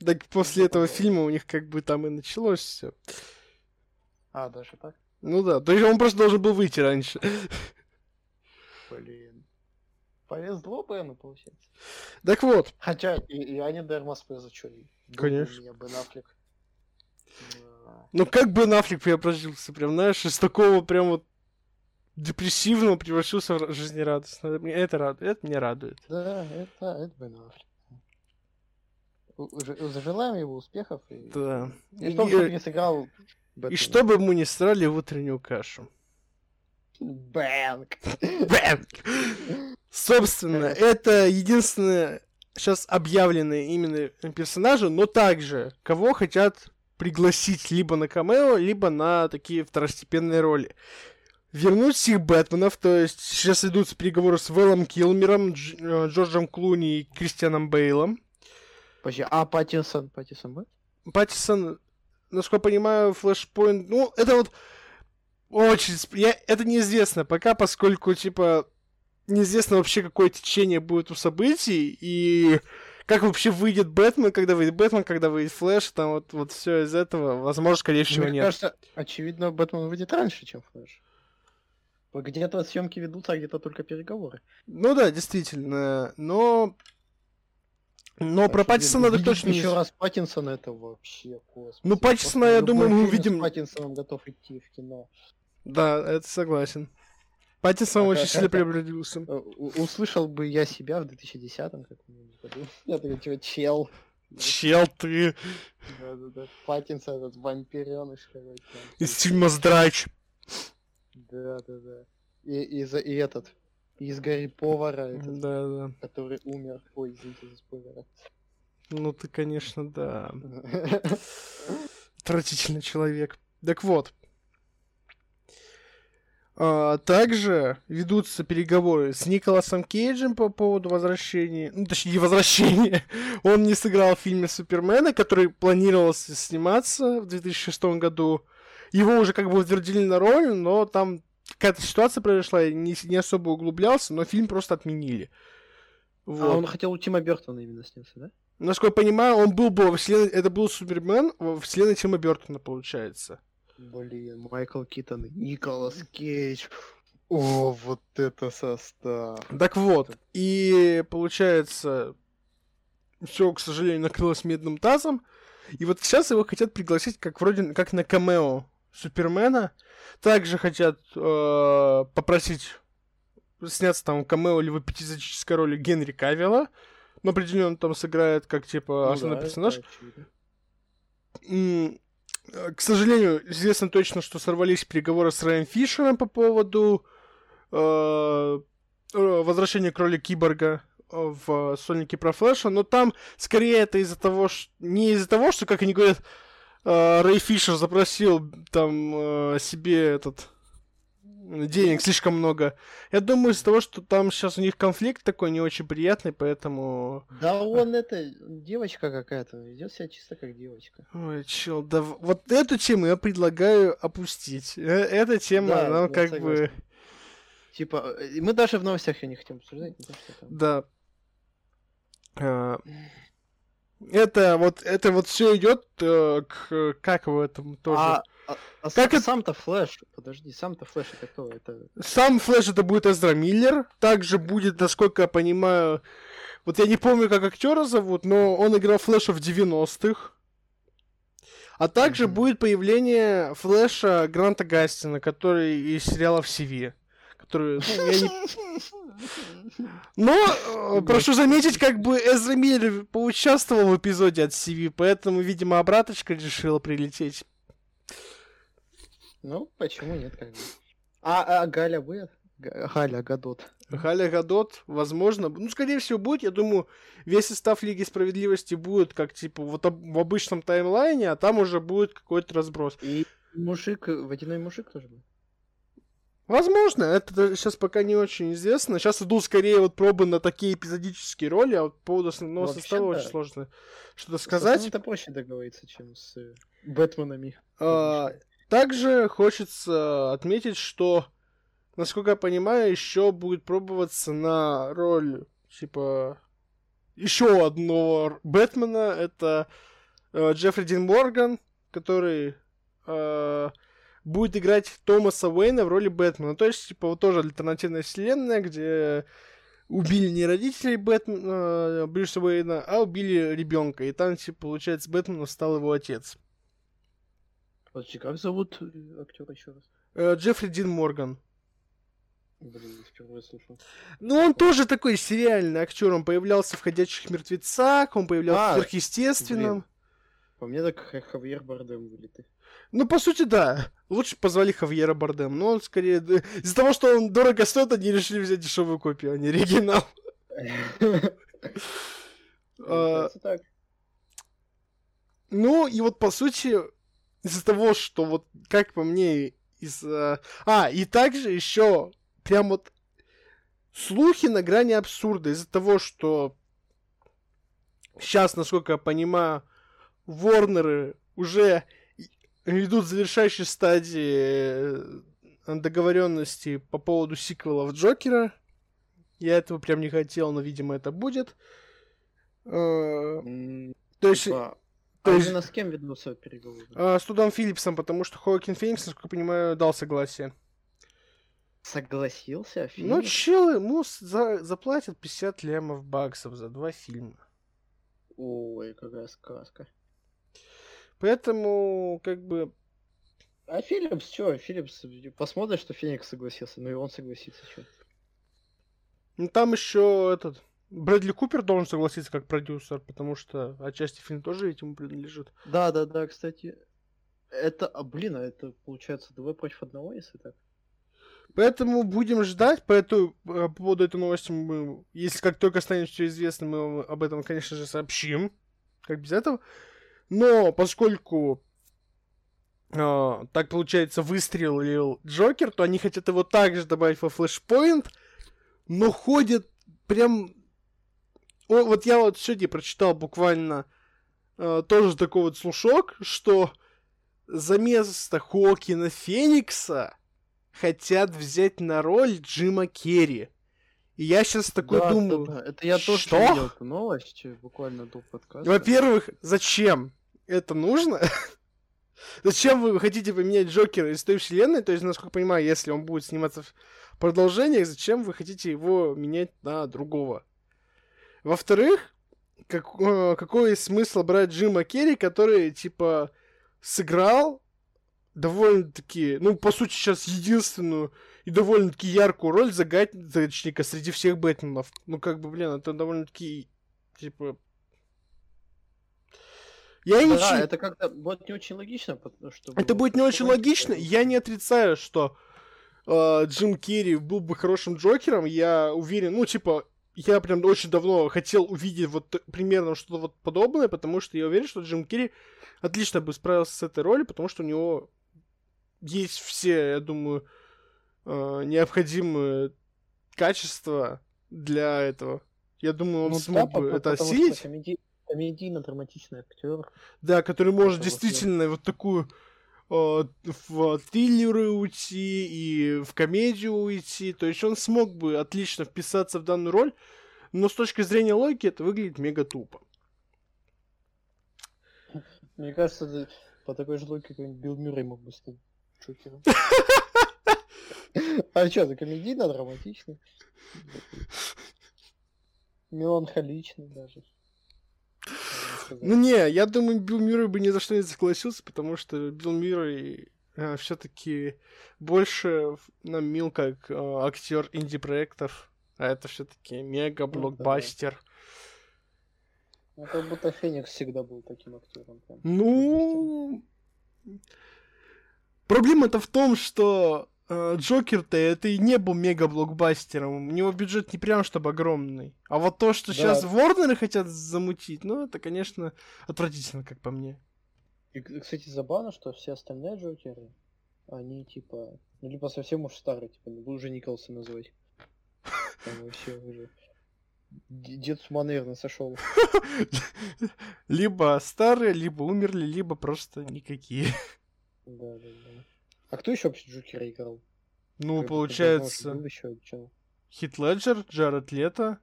Так после этого фильма у них как бы там и началось все. А, даже так? Ну да, то есть он просто должен был выйти раньше. Блин. Повезло Бену, получается. Так вот, Хотя и, и Аня Дермас за Конечно. Меня Бен Аффлек. Ну как бы Нафлик преобразился, прям, знаешь, из такого прям вот депрессивного превратился в жизнерадостного. Мне Это радует, это меня радует. Да, это, это Бен Аффлек. Зажелаем его успехов. И, Да. и И- чтобы не сыграл И чтобы ему не срали в утреннюю кашу. Бэнк. Бэм! Собственно, это единственное сейчас объявленные именно персонажи, но также кого хотят пригласить либо на камео, либо на такие второстепенные роли. Вернуть всех Бэтменов, то есть сейчас идут переговоры с Вэллом Килмером, Дж- э, Джорджем Клуни и Кристианом Бейлом. Подожди, а Паттинсон, Паттинсон будет? Паттисон, насколько я понимаю, флешпоинт, ну, это вот очень... Я, это неизвестно пока, поскольку, типа, неизвестно вообще, какое течение будет у событий, и как вообще выйдет Бэтмен, когда выйдет Бэтмен, когда выйдет Флэш, там вот, вот все из этого, возможно, скорее всего, Мне нет. кажется, очевидно, Бэтмен выйдет раньше, чем Флэш. Где-то съемки ведутся, а где-то только переговоры. Ну да, действительно, но... Но про Паттисона так точно не... Еще раз Паттинсон это вообще космос. Ну, Паттисона, Просто я думаю, мы увидим- С Паттинсоном готов идти в кино. Да, это согласен. Паттисон А очень сильно это? преобразился. Э, Услышал бы я себя в 2010-м каком-нибудь году. [LAUGHS] Я такой, типа, чел. Чел ты Да-да-да. Паттинсон этот вампиреныш какой-то. из фильма «Здрач». Да-да-да. И, и, и этот. Из Гарри Повара, этот, Да, да. который умер. Ой, извините за спойлеры. Ну ты, конечно, да. [LAUGHS] Отвратительный человек. Так вот. А, также ведутся переговоры с Николасом Кейджем по поводу возвращения, ну точнее не возвращения, [LAUGHS] он не сыграл в фильме Супермена, который планировался сниматься в 2006 году. Его уже как бы утвердили на роль, но там какая-то ситуация произошла, я не, не особо углублялся, но фильм просто отменили. А Вот. он хотел у Тима Бертона именно снялся, да? насколько я понимаю, он был бы во вселенной... Это был Супермен во вселенной Тима Бертона, получается. Блин, Майкл Китон, Николас Кейдж. О, вот это состав. Так вот, и получается, все, к сожалению, накрылось медным тазом. И вот сейчас его хотят пригласить как вроде как на камео Супермена. Также хотят э, попросить сняться там камео или в эпизодической роли Генри Кавилла. Но определенно он там сыграет как типа основной Ну да, персонаж. э, К сожалению, известно точно, что сорвались переговоры с Райан Фишером по поводу э, э, возвращения к роли Киборга э, в Сонике про Флэша, но там скорее это из-за того, что... не из-за того, что, как они говорят, Рэй Фишер запросил там э, себе этот денег слишком много. Я думаю, из-за того, что там сейчас у них конфликт такой не очень приятный, поэтому... Да он это, девочка какая-то, ведет себя чисто как девочка. Ой, чел, да вот эту тему я предлагаю опустить. Э, Эта тема, Да, она как согласен. бы... Типа, э, мы даже в новостях ее не хотим обсуждать, не то, что там. Да. А, Это вот, это вот все идет к как в этом тоже. А, а- а Как сам- это- сам-то Флэш, подожди, сам-то Флэш это кто? Это... Сам Флэш это будет Эзра Миллер. Также будет, насколько я понимаю, вот я не помню, как актера зовут, но он играл Флэша в 90-х. А также Мгм. будет появление Флэша Гранта Гастина, который из сериалов CW. Который, ну, я не [LAUGHS] Но, э, прошу заметить, как бы Эзра Миллер поучаствовал в эпизоде от CV, поэтому, видимо, обраточка решила прилететь. Ну, почему нет, как бы. А, а Галя будет? Га- Галя Гадот. Галя Гадот, возможно, ну, скорее всего, будет. Я думаю, весь состав Лиги Справедливости будет как, типа, вот в обычном таймлайне, а там уже будет какой-то разброс. И мужик, водяной мужик тоже будет. Возможно, это сейчас пока не очень известно. Сейчас идут скорее вот пробы на такие эпизодические роли, а вот по поводу основного Вообще, состава да. очень сложно что-то сказать. Это проще договориться, чем с э, Бэтменами. А, Также хочется отметить, что, насколько я понимаю, еще будет пробоваться на роль, типа, еще одного Бэтмена. Это э, Джеффри Дин Морган, который э, будет играть Томаса Уэйна в роли Бэтмена. То есть, типа, вот тоже альтернативная вселенная, где убили не родителей Бэтмена, э, Брюса Уэйна, а убили ребенка. И там, типа, получается, Бэтменом стал его отец. Подожди, как зовут э, актера еще раз? Э, Джеффри Дин Морган. Блин, впервые слышал. Ну, он тоже такой сериальный актер. Он появлялся в «Ходячих мертвецах», он появлялся А, в «Сверхъестественном». По мне так Ха- Хавьер Бардем вылитый. Ну, по сути, да. Лучше позвали Хавьера Бардем. Но он скорее... Из-за того, что он дорого стоит, они решили взять дешевую копию, а не оригинал. [LAUGHS] Ну, и вот, по сути, из-за того, что вот, как по мне, из... А, и также еще прям вот слухи на грани абсурда из-за того, что сейчас, насколько я понимаю, Ворнеры уже идут в завершающей стадии э, договоренности по поводу сиквелов Джокера. Я этого прям не хотел, но, видимо, это будет. Э, То есть, типа, то а есть- именно с кем ведутся переговоры? А, с Тудом Филлипсом, потому что Хоакин Феникс, насколько я понимаю, дал согласие. Согласился? Ну, Феникс? чел ему за- заплатят 50 лямов баксов за два фильма. Ой, какая сказка. Поэтому, как бы, А Филлипс, чё, Филлипс, посмотришь, что Феникс согласился, ну и он согласится, чё. ну там еще этот... Брэдли Купер должен согласиться как продюсер, потому что отчасти фильм тоже ведь ему принадлежит. Да, да, да, кстати. Это, а, блин, а это получается двое против одного, если так? Поэтому будем ждать. По, эту, э, по поводу этой новости мы, если как только станет все известно, мы об этом, конечно же, сообщим. Как без этого. Но поскольку э, так получается выстрелил Джокер, то они хотят его также добавить во флешпоинт, но ходят прям... О, вот я вот сегодня прочитал буквально э, тоже такой вот слушок, что за место Хокина Феникса хотят взять на роль Джима Керри. И я сейчас такой Да, думаю, да, да. Это я тоже что? видел эту новость буквально до подкаста. во-первых, зачем это нужно? [LAUGHS] Зачем вы хотите поменять Джокера из той вселенной? То есть, насколько я понимаю, если он будет сниматься в продолжениях, зачем вы хотите его менять на другого? Во-вторых, как, э, какой смысл брать Джима Керри, который, типа, сыграл довольно-таки, ну, по сути, сейчас единственную и довольно-таки яркую роль загадочника среди всех Бэтменов. Ну, как бы, блин, это довольно-таки, типа... Я Да, ничего... это как-то будет не очень логично, потому что... Это будет не очень логично. Я не отрицаю, что э, Джим Керри был бы хорошим Джокером. Я уверен, ну, типа, я прям очень давно хотел увидеть вот примерно что-то вот подобное, потому что я уверен, что Джим Керри отлично бы справился с этой ролью, потому что у него есть все, я думаю, э, необходимые качества для этого. Я думаю, он Ну, смог да, бы это осилить. комеди- Комедийно-драматичный актер. Да, который может Это вот действительно вот такую э, в триллеры уйти и в комедию уйти. То есть он смог бы отлично вписаться в данную роль, но с точки зрения логики это выглядит мега тупо. Мне кажется, по такой же логике какой-нибудь Билл Мюррей мог бы стать Джокером. [LAUGHS] А что, это комедийно-драматичный? Меланхоличный даже. можно сказать. Ну не, я думаю, Билл Мюррей бы ни за что не согласился, потому что Билл Мюррей все-таки больше нам мил как актер инди-проектов, а это все-таки мега-блокбастер. Ну, как будто Феникс всегда был таким актером. прям. Ну, проблема-то в том, что э, Джокер-то это и не был мега-блокбастером. У него бюджет не прям чтобы огромный. А вот то, что Да. сейчас Ворнеры хотят замутить, ну, это, конечно, отвратительно, как по мне. И, кстати, забавно, что все остальные Джокеры, они типа, ну либо совсем уж старые, типа, ну уже Николса называть. [LAUGHS] Там вообще уже. д- Дед с ума, наверное, сошел. Либо старые, либо умерли, либо просто никакие. Да, да, да. А кто еще вообще Джокера играл? Ну, Как- получается, Был еще чел. Хит Леджер, Джаред Лето.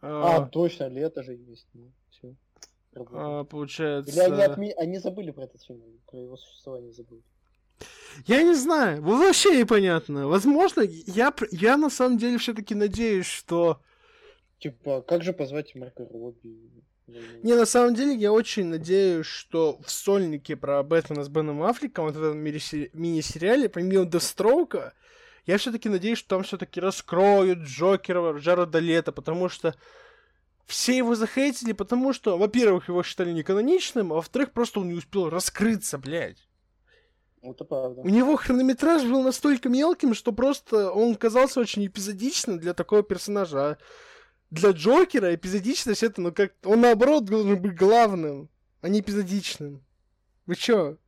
А, А, точно, лето же есть. Ну, все. а, Или они, получается... отме- они забыли про этот фильм, про его существование забыли. Я не знаю, вот вообще непонятно. Возможно, я, пр- я на самом деле все-таки надеюсь, что... Типа, как же позвать Марка Робби? Не, на самом деле, я очень надеюсь, что в сольнике про Бэтмена с Беном Аффлеком, вот в этом мини-сериале, помимо Дестроука, я все-таки надеюсь, что там все-таки раскроют Джокера, Джареда Лето, потому что все его захейтили, потому что, во-первых, его считали неканоничным, а во-вторых, просто он не успел раскрыться, блядь. Это правда. У него хронометраж был настолько мелким, что просто он казался очень эпизодичным для такого персонажа. А для Джокера эпизодичность это, ну как... Он наоборот должен быть главным, а не эпизодичным. Вы чё?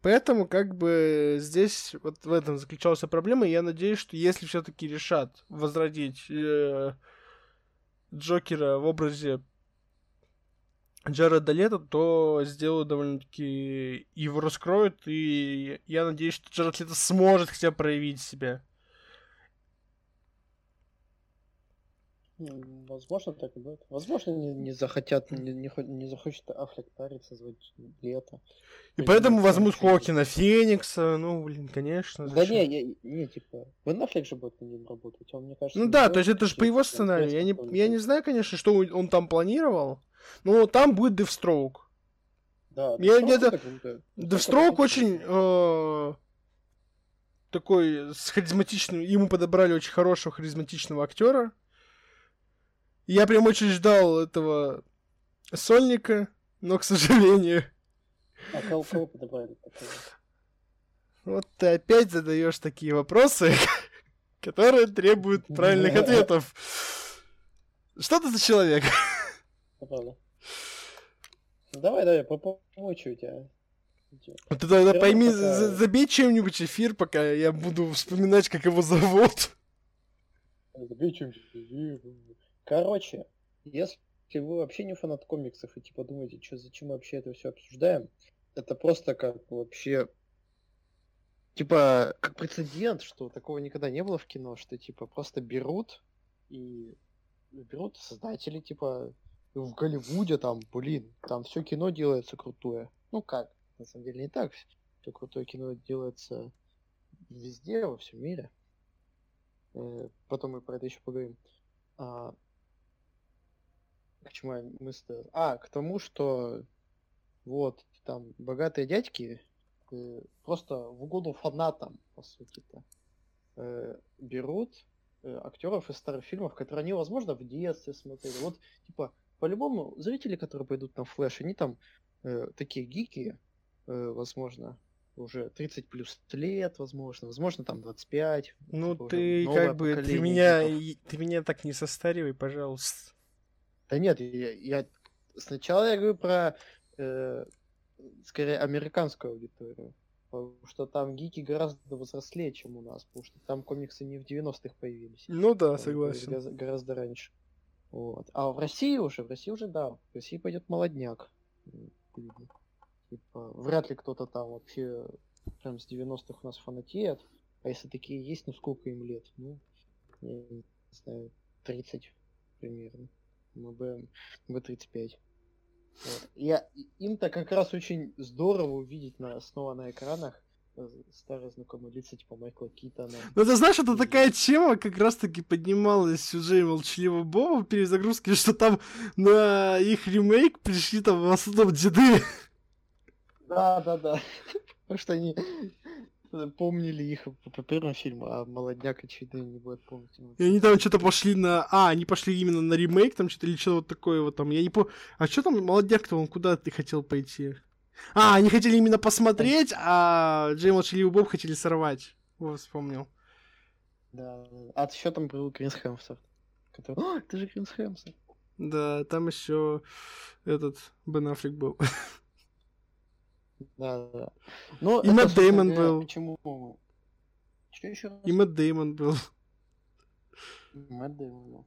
Поэтому, как бы, здесь вот в этом заключалась проблема. И я надеюсь, что если все-таки решат возродить э, Джокера в образе Джареда Лето, то сделают довольно-таки его раскроют, и я надеюсь, что Джаред Лето сможет хотя бы проявить себя. Возможно, так и будет. Возможно, не, не захотят, не, не, не захочет Аффлек париться, звать лето. И Или поэтому возьмут Хокина Феникса, ну, блин, конечно. Да зачем? не, я- не, типа, Бен Аффлек же будет на нем работать, он, мне кажется... Ну да, будет то есть это же по его сценарию. Я не, я не знаю, конечно, что он он там планировал, но там будет Девстроук. Да, Я это. Девстроук очень э, такой с харизматичным, ему подобрали очень хорошего харизматичного актера. Я прям очень ждал этого сольника, но, к сожалению, А кого, кого такого? вот ты опять задаешь такие вопросы, [LAUGHS] которые требуют правильных ответов. Что ты за человек? [LAUGHS] Давай, давай, по- по- помочь у тебя. Ты тогда пойми, пока- забей чем-нибудь эфир, пока я буду вспоминать, как его зовут. Забей чем-нибудь. Короче, если вы вообще не фанат комиксов и типа думаете, что зачем мы вообще это все обсуждаем, это просто как вообще типа, как прецедент, что такого никогда не было в кино, что, типа, просто берут и берут создатели, типа, в Голливуде там, блин, там все кино делается крутое. Ну как, на самом деле не так. Все крутое кино делается везде, во всем мире. Э, потом мы про это еще поговорим. А, к чему я мысль? А, к тому, что вот там богатые дядьки э, просто в угоду фанатам, по сути-то, э, берут э, актеров из старых фильмов, которые они, возможно, в детстве смотрели. Вот, типа, по-любому, зрители, которые пойдут на флеш, они там э, такие гики, э, возможно, уже 30 плюс лет, возможно, возможно, там 25. Ну, ты как бы, ты меня, ты меня так не состаривай, пожалуйста. Да нет, я, я сначала я говорю про, э, скорее, американскую аудиторию. Потому что там гики гораздо взрослее, чем у нас, потому что там комиксы не в 90-х появились. Ну да, согласен. Гораздо, гораздо раньше. Вот. А в России уже, в России уже, да, в России пойдет молодняк. Типа, вряд ли кто-то там вообще прям с 90-х у нас фанатеет. А если такие есть, ну сколько им лет? Ну, я не знаю, 30 примерно. МБ, МБ-35. Вот. Я, им-то как раз очень здорово увидеть на, снова на экранах э, старые знакомые лица, типа Майкла Китона. Ну, ты знаешь, это такая тема как раз-таки поднималась уже молчаливо Боба в перезагрузке, [LAUGHS] что там на их ремейк пришли там в основном деды. Да, да, да. [LAUGHS] Потому что они помнили их по первому фильму, а молодняк, очевидно, не будет помнить. И они там что-то пошли на... А, они пошли именно на ремейк, там что-то или что-то вот такое вот там. Я не помню... А что там молодняк-то, он куда ты хотел пойти? А, они хотели именно посмотреть, а Джей Молчаливый Боб хотели сорвать. Вот, вспомнил. Да, а еще там был Крис Хемсворт. Который... О, ты же Крис Хемсворт. Да, там еще этот Бен Аффлек был. [LAUGHS] Да, да. Но и Мэтт Деймон был. Почему? Что еще? И Мэтт Деймон был. Мэтт Деймон был.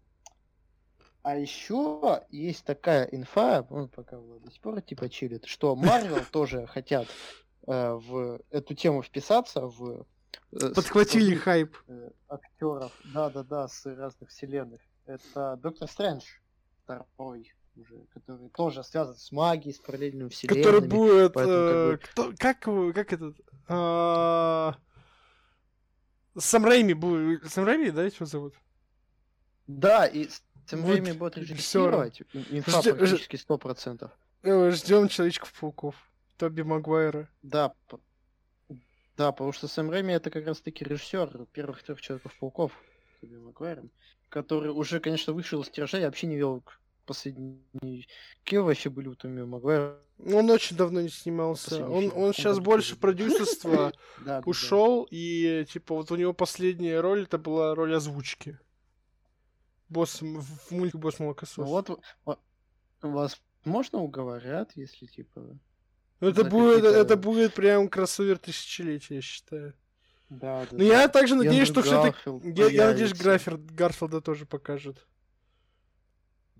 А еще есть такая инфа, ну, пока Влад до сих пор типа чилит, что Марвел [LAUGHS] тоже хотят э, в эту тему вписаться, в... Э, Подхватили с, хайп. Э, актеров, да-да-да, с разных вселенных. Это Доктор Стрэндж второй уже, который тоже связан с магией, с параллельным вселенными. Который будет... Поэтому, как, бы... как, как этот... А... Сам Рэйми будет... Сам Рэйми, да, его зовут? Да, и Сэм вот Рэйми будет режиссировать. Инфа практически сто процентов. Э, Ждем Человечков-пауков. Тоби Магуайра. Да, да, потому что Сэм Рэйми это как раз таки режиссер первых трех Человеков-пауков. Тоби Магуайром. Который уже, конечно, вышел из тиража, я вообще не видел последние... Какие вообще были у Томми Магуайра? Он очень давно не снимался. Он, он сейчас больше продюсерства [LAUGHS] ушел, и типа вот у него последняя роль это была роль озвучки. Босс в мультике Босс Молокосос. Вот вас можно уговорят, если типа. Ну, это будет, это будет прям кроссовер тысячелетия, я считаю. Да, да. Но да. я также надеюсь, что все-таки. Я, я надеюсь, Гарфилда тоже покажет.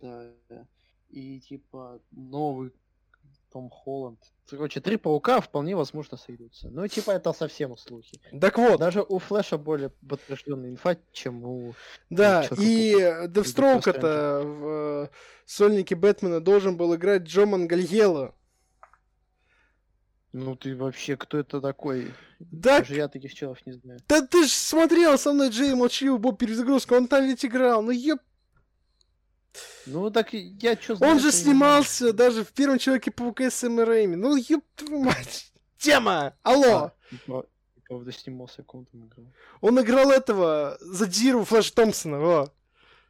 Да. И типа новый Том Холланд. Короче, три паука вполне возможно сойдутся. Ну, типа, это совсем слухи. Так вот. Даже у Флэша более подтвержденный инфа, чем у... Да, и Девстроук это в э, сольнике Бэтмена должен был играть Джо Мангальело. Ну ты вообще, кто это такой? Да. Даже я таких челов не знаю. Да ты ж смотрел со мной Джей Молчаливый Боб перезагрузку, он там ведь играл. Ну еб ну так я что знаю. Он же снимался даже в первом Человеке-пауке с Рэйми. Ну ёб твою мать. [LAUGHS] Тема! Алло! А, правда снимался, кого он играл? Он играл этого, Задиру Флэш Томпсона, во.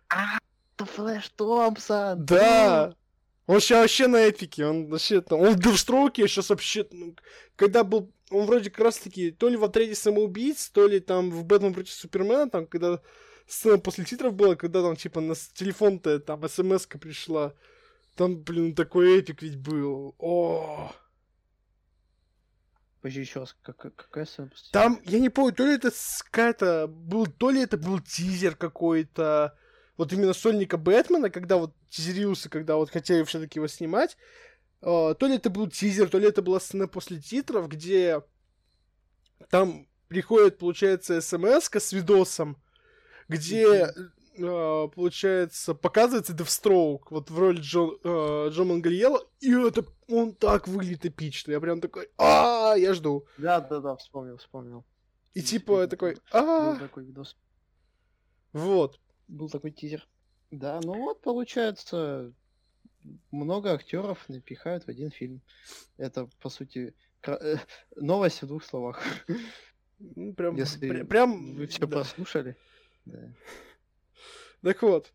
А, это Флэш Томпсон! Да! Он сейчас вообще на эпике, он вообще там, он в Дерстроуке сейчас вообще, ну, когда был, он вроде как раз таки, то ли в отряде самоубийц, то ли там в Бэтмен против Супермена, там, когда сцена после титров была, когда там, типа, на телефон-то там смс пришла. Там, блин, такой эпик ведь был. О. Подожди, еще раз, как, какая сцена? Там, я не помню, то ли это какая-то был, то ли это был тизер какой-то. Вот именно сольника Бэтмена, когда вот тизерился, когда вот хотели все-таки его снимать. Uh, то ли это был тизер, то ли это была сцена после титров, где там приходит, получается, смс с видосом, где, э, получается, показывается Deathstroke, вот в роли Джон, э, Джон Мангриела, и это, он так выглядит эпично, я прям такой, а я жду. Да, да, да, вспомнил, вспомнил. И типа такой, а такой видос. вот. Был такой тизер. Да, ну вот, получается, много актеров напихают в один фильм. Это, по сути, э, новость в двух словах. Ну, Прям, Если прям, прям, Вы все да. прослушали? Да. [LAUGHS] Так вот.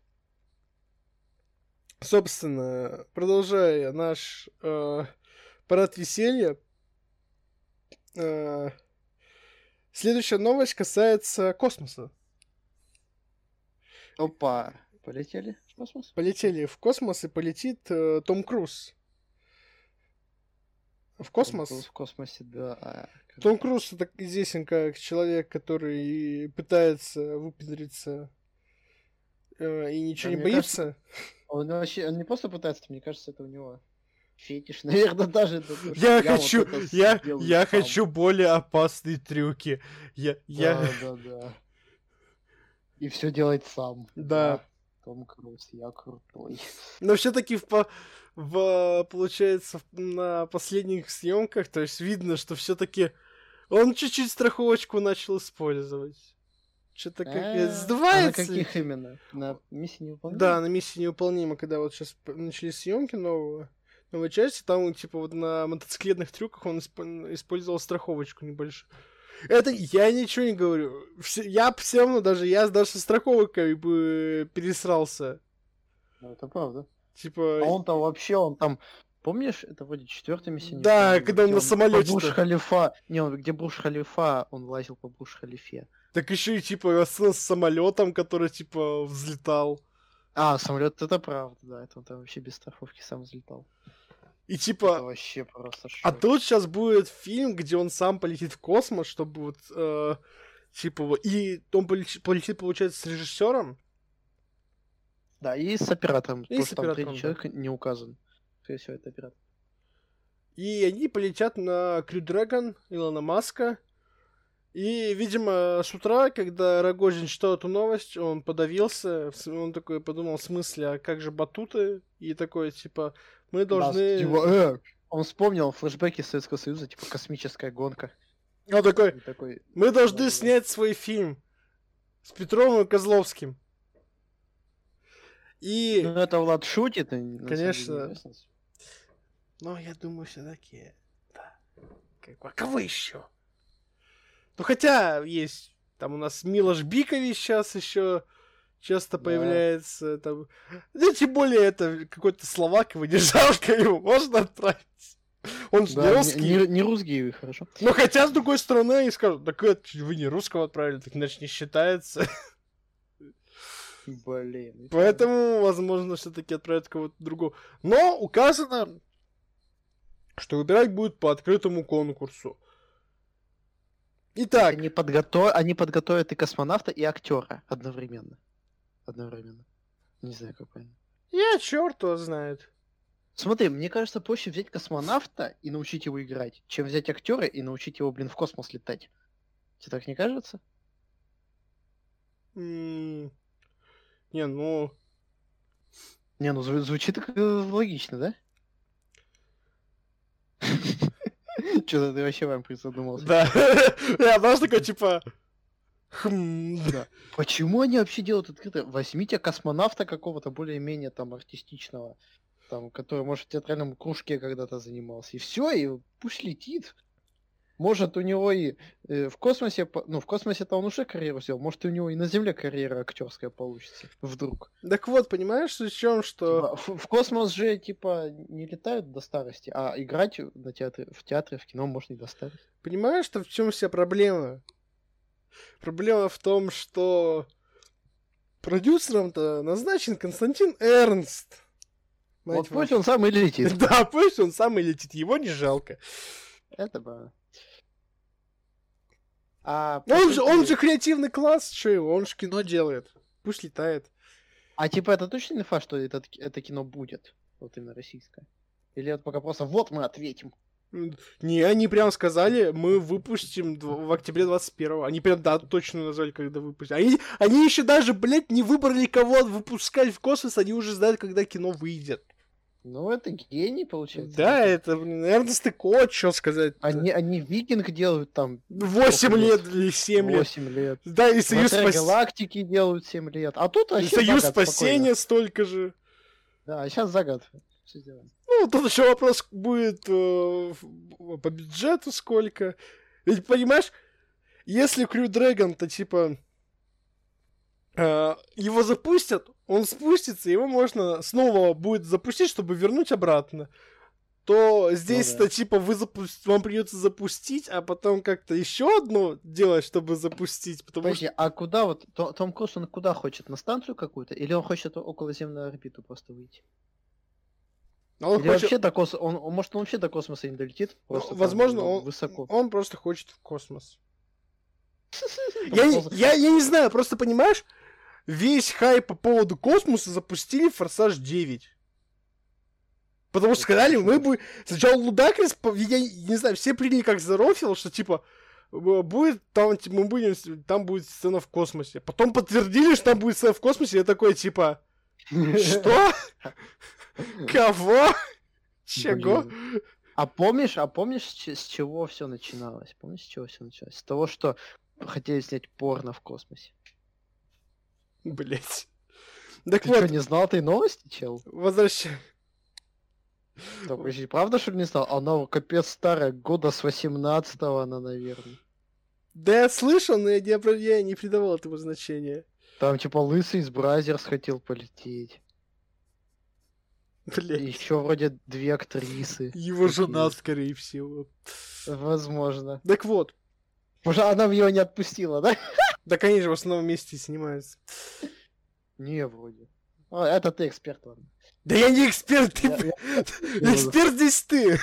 Собственно, продолжая наш э, парад веселья, э, следующая новость касается космоса. Опа, полетели в космос? Полетели в космос и полетит э, Том Круз. В космос? В космосе, да. А, Том Круз это известен как человек, который пытается выпендриться э, и ничего Да, не боится. Он вообще, он не просто пытается, мне кажется, это у него фетиш, [LAUGHS] наверное, даже. да, Я вот хочу, это я, я сам. хочу более опасные трюки. Я, я, Да, да, да. И все делать сам. Да. Том Круз, я крутой. [LAUGHS] но все-таки в, в, получается, на последних съемках, то есть видно, что все-таки он чуть-чуть страховочку начал использовать. Что-то как сдувается. А на каких именно? На миссии невыполнима? Да, на миссии невыполнима, когда вот сейчас начались съемки нового, новой части, там, типа, вот на мотоциклетных трюках он исп- использовал страховочку небольшую. Это я ничего не говорю. Все- я все равно, даже я даже со страховкой бы пересрался. Ну, это правда. Типа, А он там вообще, он там... Помнишь, это вроде четвертая миссия? Да, невыполнима, когда он на самолёте-то. По Бурж Халифа. Не, он где Бурж Халифа, он лазил по Бурж Халифе. так еще и типа с самолетом, который типа взлетал. А, самолет это правда, да. Это он там вообще без страховки сам взлетал. И Это типа, вообще просто шок. а тут сейчас будет фильм, где он сам полетит в космос, чтобы вот, э, типа, и он полетит, получается, с режиссером. Да, и с оператором. И потому с что там оператором, третий да. человек не указан. Скорее всего, это оператор. И они полетят на Crew Dragon Илона Маска. И, видимо, с утра, когда Рогожин читал эту новость, он подавился, он такой подумал в смысле, а как же батуты? И такой, типа, мы должны... Да, типа, э, он вспомнил флешбеки Советского Союза, типа космическая гонка. Он такой, такой, мы должны Да-да-да. снять свой фильм с Петровым и Козловским. И... ну это Влад шутит. деле Конечно. Но я думаю, все-таки, да. Как а кого еще? Ну, хотя есть, там у нас Милош Бикович сейчас еще часто Да. появляется. Там... Да, тем более, это какой-то словак, его не [LAUGHS] жалко, его можно отправить. Он же Да, не не- русский. Не, не русский, хорошо. Ну, хотя, с другой стороны, они скажут, так вы не русского отправили, так иначе не считается. Блин. Поэтому, возможно, все-таки отправят кого-то другого. Но указано, что выбирать будет по открытому конкурсу. Итак, Они, подгото... они подготовят и космонавта, и актера одновременно. Одновременно. Не знаю, как правильно. я черт его знает. Смотри, мне кажется, проще взять космонавта и научить его играть, чем взять актера и научить его, блин, в космос летать. Тебе так не кажется? М, Не, ну... Не, ну зву- звучит как, логично, да? [LAUGHS] Что-то ты вообще вам призадумался. Да. [LAUGHS] Я знаешь, такой, типа... Хм, Да. Почему они вообще делают открыто? Возьмите космонавта какого-то более-менее там артистичного, там, который, может, в театральном кружке когда-то занимался. И все, и пусть летит. Может, у него и э, в космосе, ну, в космосе-то он уже карьеру сделал, может, у него и на Земле карьера актерская получится. Вдруг. Так вот, понимаешь, в чем, что... Типа, в, в космос же, типа, не летают до старости, а играть на театре, в театре, в кино можно и до старости. Понимаешь, что в чем вся проблема? Проблема в том, что продюсером-то назначен Константин Эрнст. Мать Вот пусть он сам и летит. [LAUGHS] Да, пусть он сам и летит, его не жалко. Это правда. А, Он же, он же креативный класс, что его, он же кино делает. Пусть летает. А типа это точно инфа, что это, это кино будет? Вот именно российское? Или это пока просто вот мы ответим? Не, они прям сказали, мы выпустим в октябре 21 Они прям дату точно назвали, когда выпустят. Они, они еще даже, блядь, не выбрали, кого выпускать в космос, они уже знают, когда кино выйдет. Ну, это гений, получается. Да, это, и Кот, что сказать. Они, они викинг делают там... 8 лет или 7 лет. 8 лет. Да, и Союз спасения. галактики делают 7 лет. А тут И вообще Союз спасения столько же. Да, а сейчас за Всё сделаем. Ну, тут еще вопрос будет э, по бюджету сколько. Ведь, понимаешь, если Крю Дрэгон, то типа э, его запустят, он спустится, его можно снова будет запустить, чтобы вернуть обратно. То здесь-то да. типа вы запу- вам придется запустить, а потом как-то еще одно делать, чтобы запустить, потому Подожди, а куда вот То- Том Круз, он куда хочет? На станцию какую-то? Или он хочет околоземную орбиту просто выйти? Что он Или хочет- вообще до космоса, он, он- может, он вообще до космоса не долетит? Просто там, возможно, ну, он, высоко. он просто хочет в космос. [LAUGHS] Я, я, я не знаю, просто понимаешь, весь хайп по поводу космоса запустили Форсаж 9. Потому что сказали, мы будем... Сначала Лудакрис, я не знаю, все приняли как зарофил, что типа будет там, типа, мы будем, там будет сцена в космосе. Потом подтвердили, что там будет сцена в космосе, я такой, типа, что? [LAUGHS] Кого? Чего? А помнишь, а помнишь, с че- с чего все начиналось? Помнишь, с чего все началось? С того, что хотели снять порно в космосе. Блять. Так Ты вот, что, не знал этой новости, чел? возвращай. Да, подожди, правда, что ли, не знал? Она капец старая, года с 18-го она, наверное. Да я слышал, но я не, я не придавал этому значения. Там типа лысый из Brazzers хотел полететь. Блять. Еще вроде две актрисы. Его жена, Такие. скорее всего. Возможно. Так вот. Может, она его не отпустила, да? [LAUGHS] Да, конечно, в основном вместе снимаются. Не, вроде. А, это ты эксперт, ладно. Да я не эксперт, ты... Я- я- [LAUGHS] Эксперт здесь ты.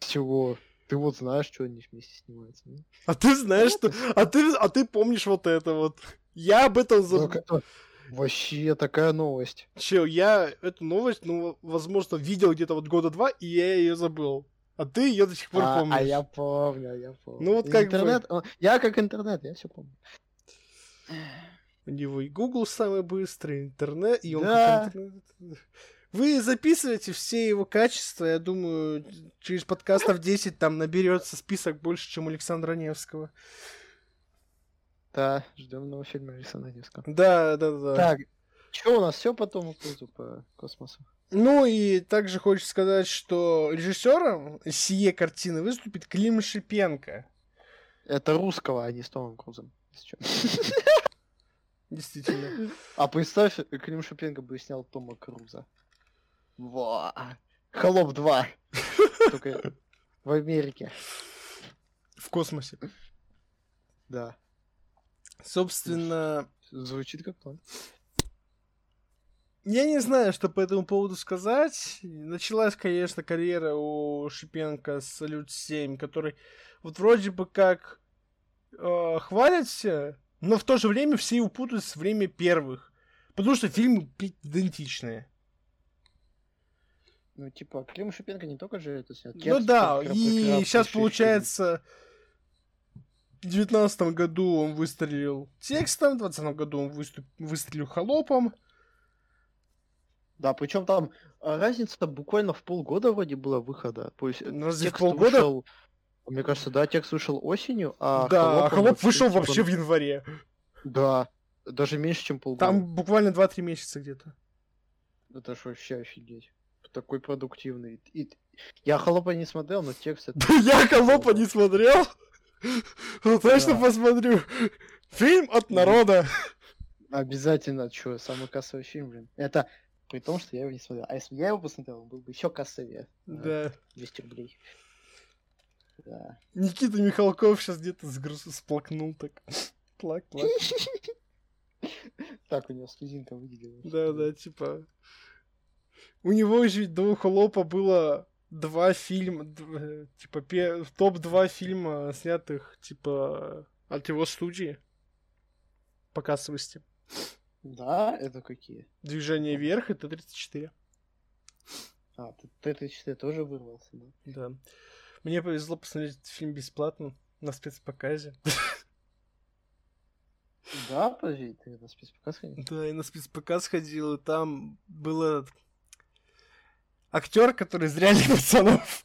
Чего? Ты вот знаешь, что они вместе снимаются. ну? А ты знаешь, что... А ты, а ты помнишь вот это вот. Я об этом Ну, забыл. как- Вообще такая новость. Чел, я эту новость, ну, возможно, видел где-то вот года два, и я ее забыл. А ты ее до сих пор А, помнишь. а я помню, я помню. Ну вот как бы. интернет, он- Я как интернет, я все помню. У него и Google самый быстрый, интернет, и он Да. как интернет. Вы записываете все его качества, я думаю, через подкастов 10 там наберется список больше, чем у Александра Невского. Да, ждем нового фильма Александра Невского. Да, да, да. Так, что у нас все по Тому Крузу по космосу? Ну и также хочется сказать, что режиссером сие картины выступит Клим Шипенко. Это русского, а не с Томом Крузом. [LAUGHS] Действительно. А представь, Клим Шипенко бы снял Тома Круза. Во! Холоп 2. [LAUGHS] Только в Америке. В космосе. Да. Собственно, Звучит как план. Я не знаю, что по этому поводу сказать. Началась, конечно, карьера у Шипенко с Салют-7, который вот вроде бы как э, хвалят все, но в то же время все его путают с время первых. Потому что фильмы идентичные. Ну, типа, Клим Шипенко не только же это снят. ну да, и сейчас фильм. В девятнадцатом году он выстрелил текстом, в двадцатом году он выступ- выстрелил холопом. Да, причем там а, разница буквально в полгода вроде была выхода. То есть э, Ну, Разве в текст полгода? вышел- Мне кажется, да, текст вышел осенью, а да, а «Холоп» он холоп вышел типа, вообще в январе. Да, даже меньше, чем полгода. Там буквально 2-3 месяца где-то. Это ж вообще офигеть. Такой продуктивный. И... Я холопа не смотрел, но текст [LAUGHS] это... Да я Холопа не смотрел. Ну точно посмотрю. Фильм от народа. Обязательно, что, самый кассовый фильм, блин. Это при том, что я его не смотрел. А если бы я его посмотрел, он был бы еще кассовее. Да. 200 рублей. Да. Никита Михалков сейчас где-то сплакнул так. [LAUGHS] Плак, плак. [LAUGHS] Так, у него слезинка выделилась. Да, да, типа. У него же ведь до Холопа было два фильма, д- типа пе- топ-2 фильма, снятых, типа, от его студии. По кассовости. Да, это какие? Движение вверх и Т-34. А, ты, ты, ты, ты тоже вырвался, да? Да. Мне повезло посмотреть этот фильм бесплатно на спецпоказе. Да, подожди, ты на спецпоказ ходил? Да, и на спецпоказ ходил, и там был этот актер, который из реальных пацанов.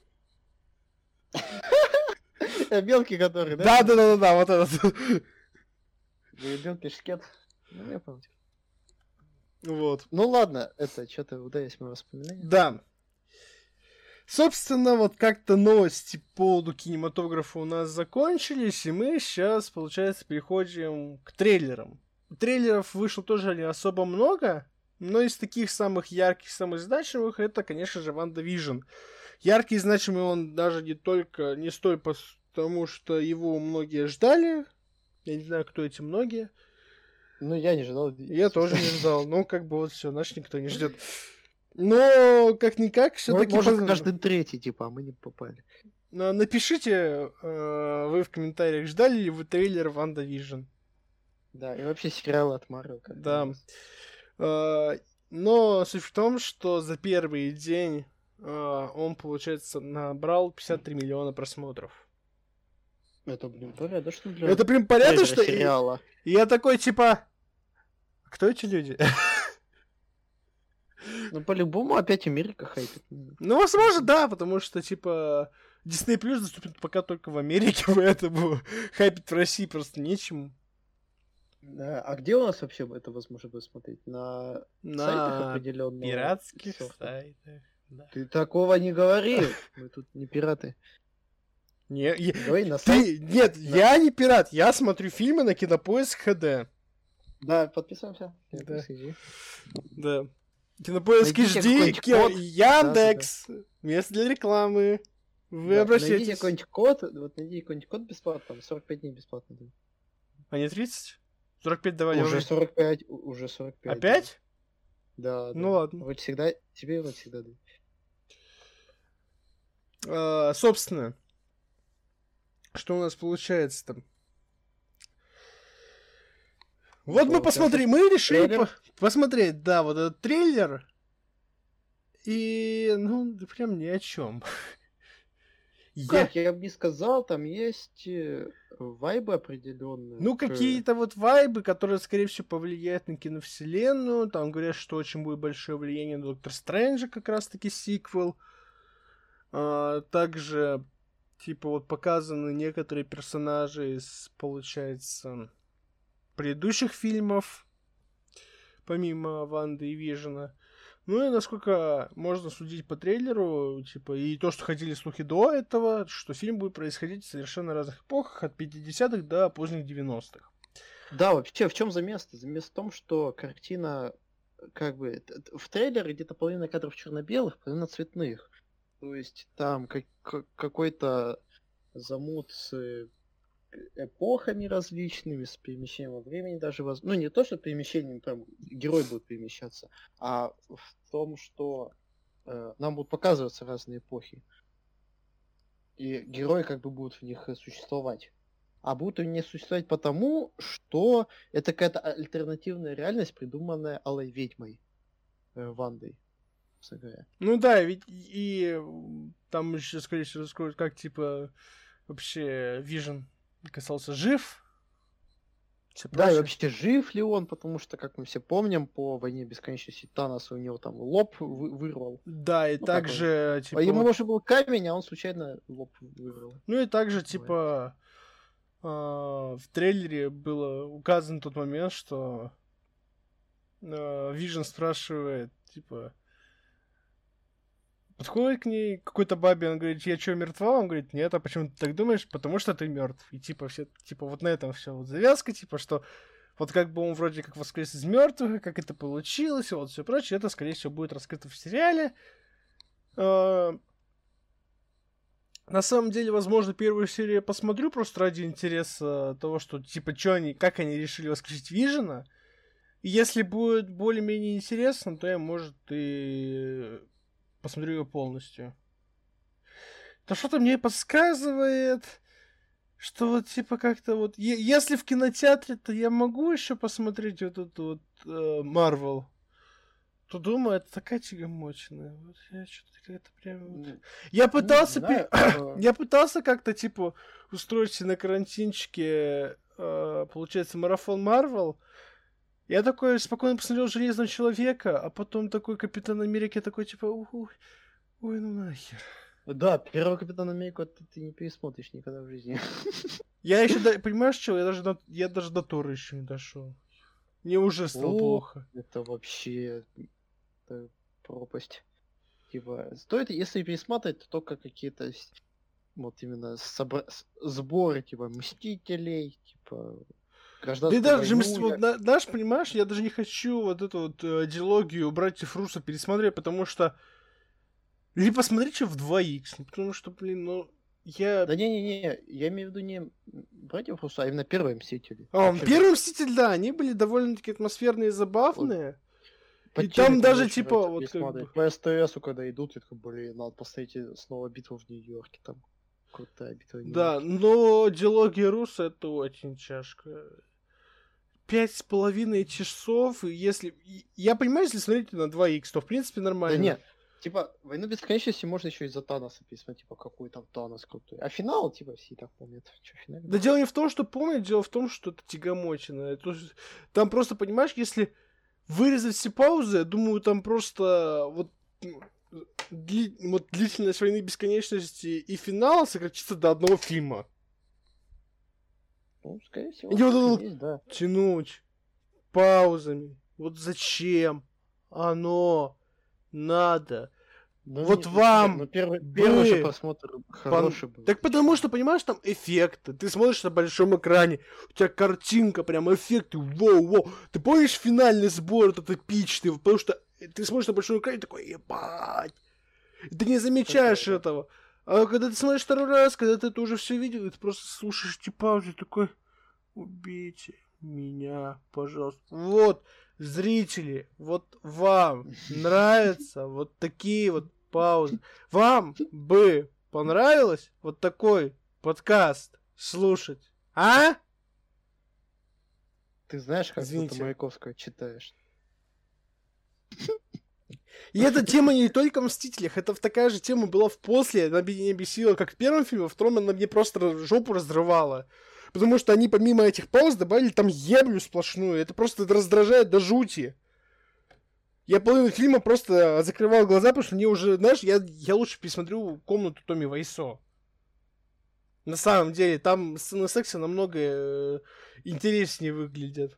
Белки который, да? Да, да, да, да, вот этот. Белки шкет. Ну, я помню. Вот. Ну ладно, это что-то удались мы воспоминания. Да. Собственно, вот как-то новости по поводу кинематографа у нас закончились, и мы сейчас, получается, переходим к трейлерам. Трейлеров вышло тоже не особо много, но из таких самых ярких, самых значимых, это, конечно же, WandaVision. Яркий и значимый он даже не только, не столь потому, что его многие ждали. Я не знаю, кто эти многие. Ну, я не ждал. Я тоже не ждал. Ну, как бы вот все, наш никто не ждет. Но, как-никак, все-таки... Может, поз... каждый третий, типа, а мы не попали. Напишите, э, вы в комментариях, ждали ли вы трейлер WandaVision. Да, и вообще сериал от Марвел. Да. Э, но суть в том, что за первый день э, он, получается, набрал 53 миллиона просмотров. Это, блин, порядочно для... Это прям порядочно, что... сериала. И я такой, типа... Кто эти люди? Ну, по-любому опять Америка хайпит. Ну, возможно, да, потому что, типа, Disney Plus доступен пока только в Америке, [LAUGHS] поэтому хайпить в России просто нечему. Да, а где у нас вообще это возможно будет смотреть? На, На сайтах определенных? пиратских сайтах. Да. Ты такого не говори. [LAUGHS] Мы тут не пираты. Не, я, Говори на ты, сайт. нет, Да. я не пират, я смотрю фильмы на Кинопоиск ХД. Да, подписываемся. Да. Да. Кинопоиск Найдите HD, какой-нибудь Ки- код. Яндекс, место для рекламы. Вы Да, Найдите обращайтесь. какой-нибудь код, вот найдите какой-нибудь код бесплатно, там 45 дней бесплатно. А не 30? 45 давали Уже уже. 45, у- уже 45. Опять? Да, да. Ну ладно. Вот всегда, тебе вот всегда дают. А, собственно, что у нас получается там? Вот мы посмотрели, мы решили трейлер? по- посмотреть, да, вот этот трейлер. И, ну, да прям ни о чем. [LAUGHS] Я... Как, я бы не сказал, там есть э, вайбы определенные. Ну, какие-то вот вайбы, которые, скорее всего, повлияют на киновселенную. Там говорят, что очень будет большое влияние на Доктор Стрэнджа, как раз-таки сиквел. А, также, типа, вот показаны некоторые персонажи из, получается, предыдущих фильмов, помимо Ванды и Вижена. Ну и насколько можно судить по трейлеру, типа, и то, что ходили слухи до этого, что фильм будет происходить в совершенно разных эпохах, от 50-х до поздних 90-х. Да, вообще, в чем замес? Замес в том, что картина, как бы, в трейлере где-то половина кадров черно-белых, половина цветных. То есть там как- как- какой-то замут с эпохами различными, с перемещением во времени даже. воз- Ну, не то, что перемещением, там герой будет перемещаться, а в том, что э, нам будут показываться разные эпохи. И герои как бы будут в них э, существовать. А будут они не существовать потому, что это какая-то альтернативная реальность, придуманная Алой Ведьмой, э, Вандой. говоря. Ну да, ведь и там еще, скорее всего, раскроют, как, типа, вообще Вижен касался жив. Всё Да, и вообще жив ли он, потому что, как мы все помним, по войне бесконечности Танос у него там лоб вы- вырвал. Да, и Ну, также, типа, а ему нужен был камень, а он случайно лоб вырвал. ну и также, типа, а, в трейлере было указан тот момент, что Вижен спрашивает, типа, подходит к ней какой-то бабе, он говорит, я что, мертва? Он говорит, нет, а почему ты так думаешь? Потому что ты мертв. И типа все, типа вот на этом все вот завязка, типа что вот как бы он вроде как воскрес из мертвых, как это получилось, и вот все прочее, это, скорее всего, будет раскрыто в сериале. А, На самом деле, возможно, первую серию я посмотрю просто ради интереса того, что, типа, что они, как они решили воскресить Вижена. Если будет более-менее интересно, то я, может, и посмотрю ее полностью. Да что-то мне подсказывает, что вот, типа, как-то вот... Если в кинотеатре, то я могу еще посмотреть вот эту вот Марвел. то думаю, это такая тягомочная. Вот я что-то как-то прям... Вот... Я пытался... знаю, [CLEARS THROAT] пе- э, Я пытался как-то, типа, устроить на карантинчике, э, получается, марафон Марвел. Я такой спокойно посмотрел Железного Человека, а потом такой Капитан Америки такой, типа, ой, ой, ну нахер. Да, первого Капитана Америку ты, ты не пересмотришь никогда в жизни. [LAUGHS] Я еще, до- понимаешь, что? Я даже, до, я даже до Тора еще не дошел. Мне уже стало О. плохо. Это вообще это пропасть. Типа, стоит, если пересматривать, то только какие-то вот именно собра- сборы, типа, Мстителей, типа, Да и гражданскую даже, я- вот, знаешь, понимаешь, я даже не хочу вот эту вот э, диалогию братьев Руссо пересмотреть, потому что либо посмотреть что в 2х, ну, потому что, блин, ну, я... Да не-не-не, я имею в виду не братьев Руссо, а именно первые Мстители. А, первый Мститель, да, они были довольно-таки атмосферные и забавные. по и там даже, типа, вот как бы- По СТСу, когда идут, я такой, блин, надо посмотреть снова битву в Нью-Йорке, там крутая битва в Да, но диалогия Руссо это очень тяжко. Пять с половиной часов, и если... и- Я понимаю, если смотреть на 2х, то в принципе Да нормально. нет, типа, Войну Бесконечности можно еще из-за Таноса пересмотреть, типа, какой там Танос крутой. А финал, типа, все и так помнят. Че, финал? Да дело не в том, что помнят, дело в том, что это ж- Там просто, понимаешь, если вырезать все паузы, я думаю, там просто вот, м, дли- вот длительность войны бесконечности и финал сократится до одного фильма. Ну, скорее всего, И вот так есть, да. Тянуть паузами. Вот зачем оно надо? Ну, Вот не, ну, вам Ну, первый, первый же просмотр хороший был. Так потому что, понимаешь, там эффекты. Ты смотришь на большом экране, у тебя картинка, прям эффекты, воу-воу. Ты помнишь финальный сбор, этот эпичный, потому что ты смотришь на большом экране, такой, ебать. Ты не замечаешь да. этого. А когда ты смотришь второй раз, когда ты это уже все видел, ты просто слушаешь эти паузы, такой, убейте меня, пожалуйста. Вот, зрители, вот вам нравятся вот такие вот паузы. Вам бы понравилось вот такой подкаст слушать? А? Ты знаешь, как Извините. будто Маяковского читаешь. И эта тема не только в «Мстителях», это такая же тема была в «После», она меня бесила, как в первом фильме, во втором она мне просто жопу разрывала. Потому что они помимо этих пауз добавили там еблю сплошную, это просто раздражает до жути. Я половину фильма просто закрывал глаза, потому что мне уже, знаешь, я, я лучше пересмотрю комнату Томми Вайсо. На самом деле, там сцены секса намного э, интереснее выглядят.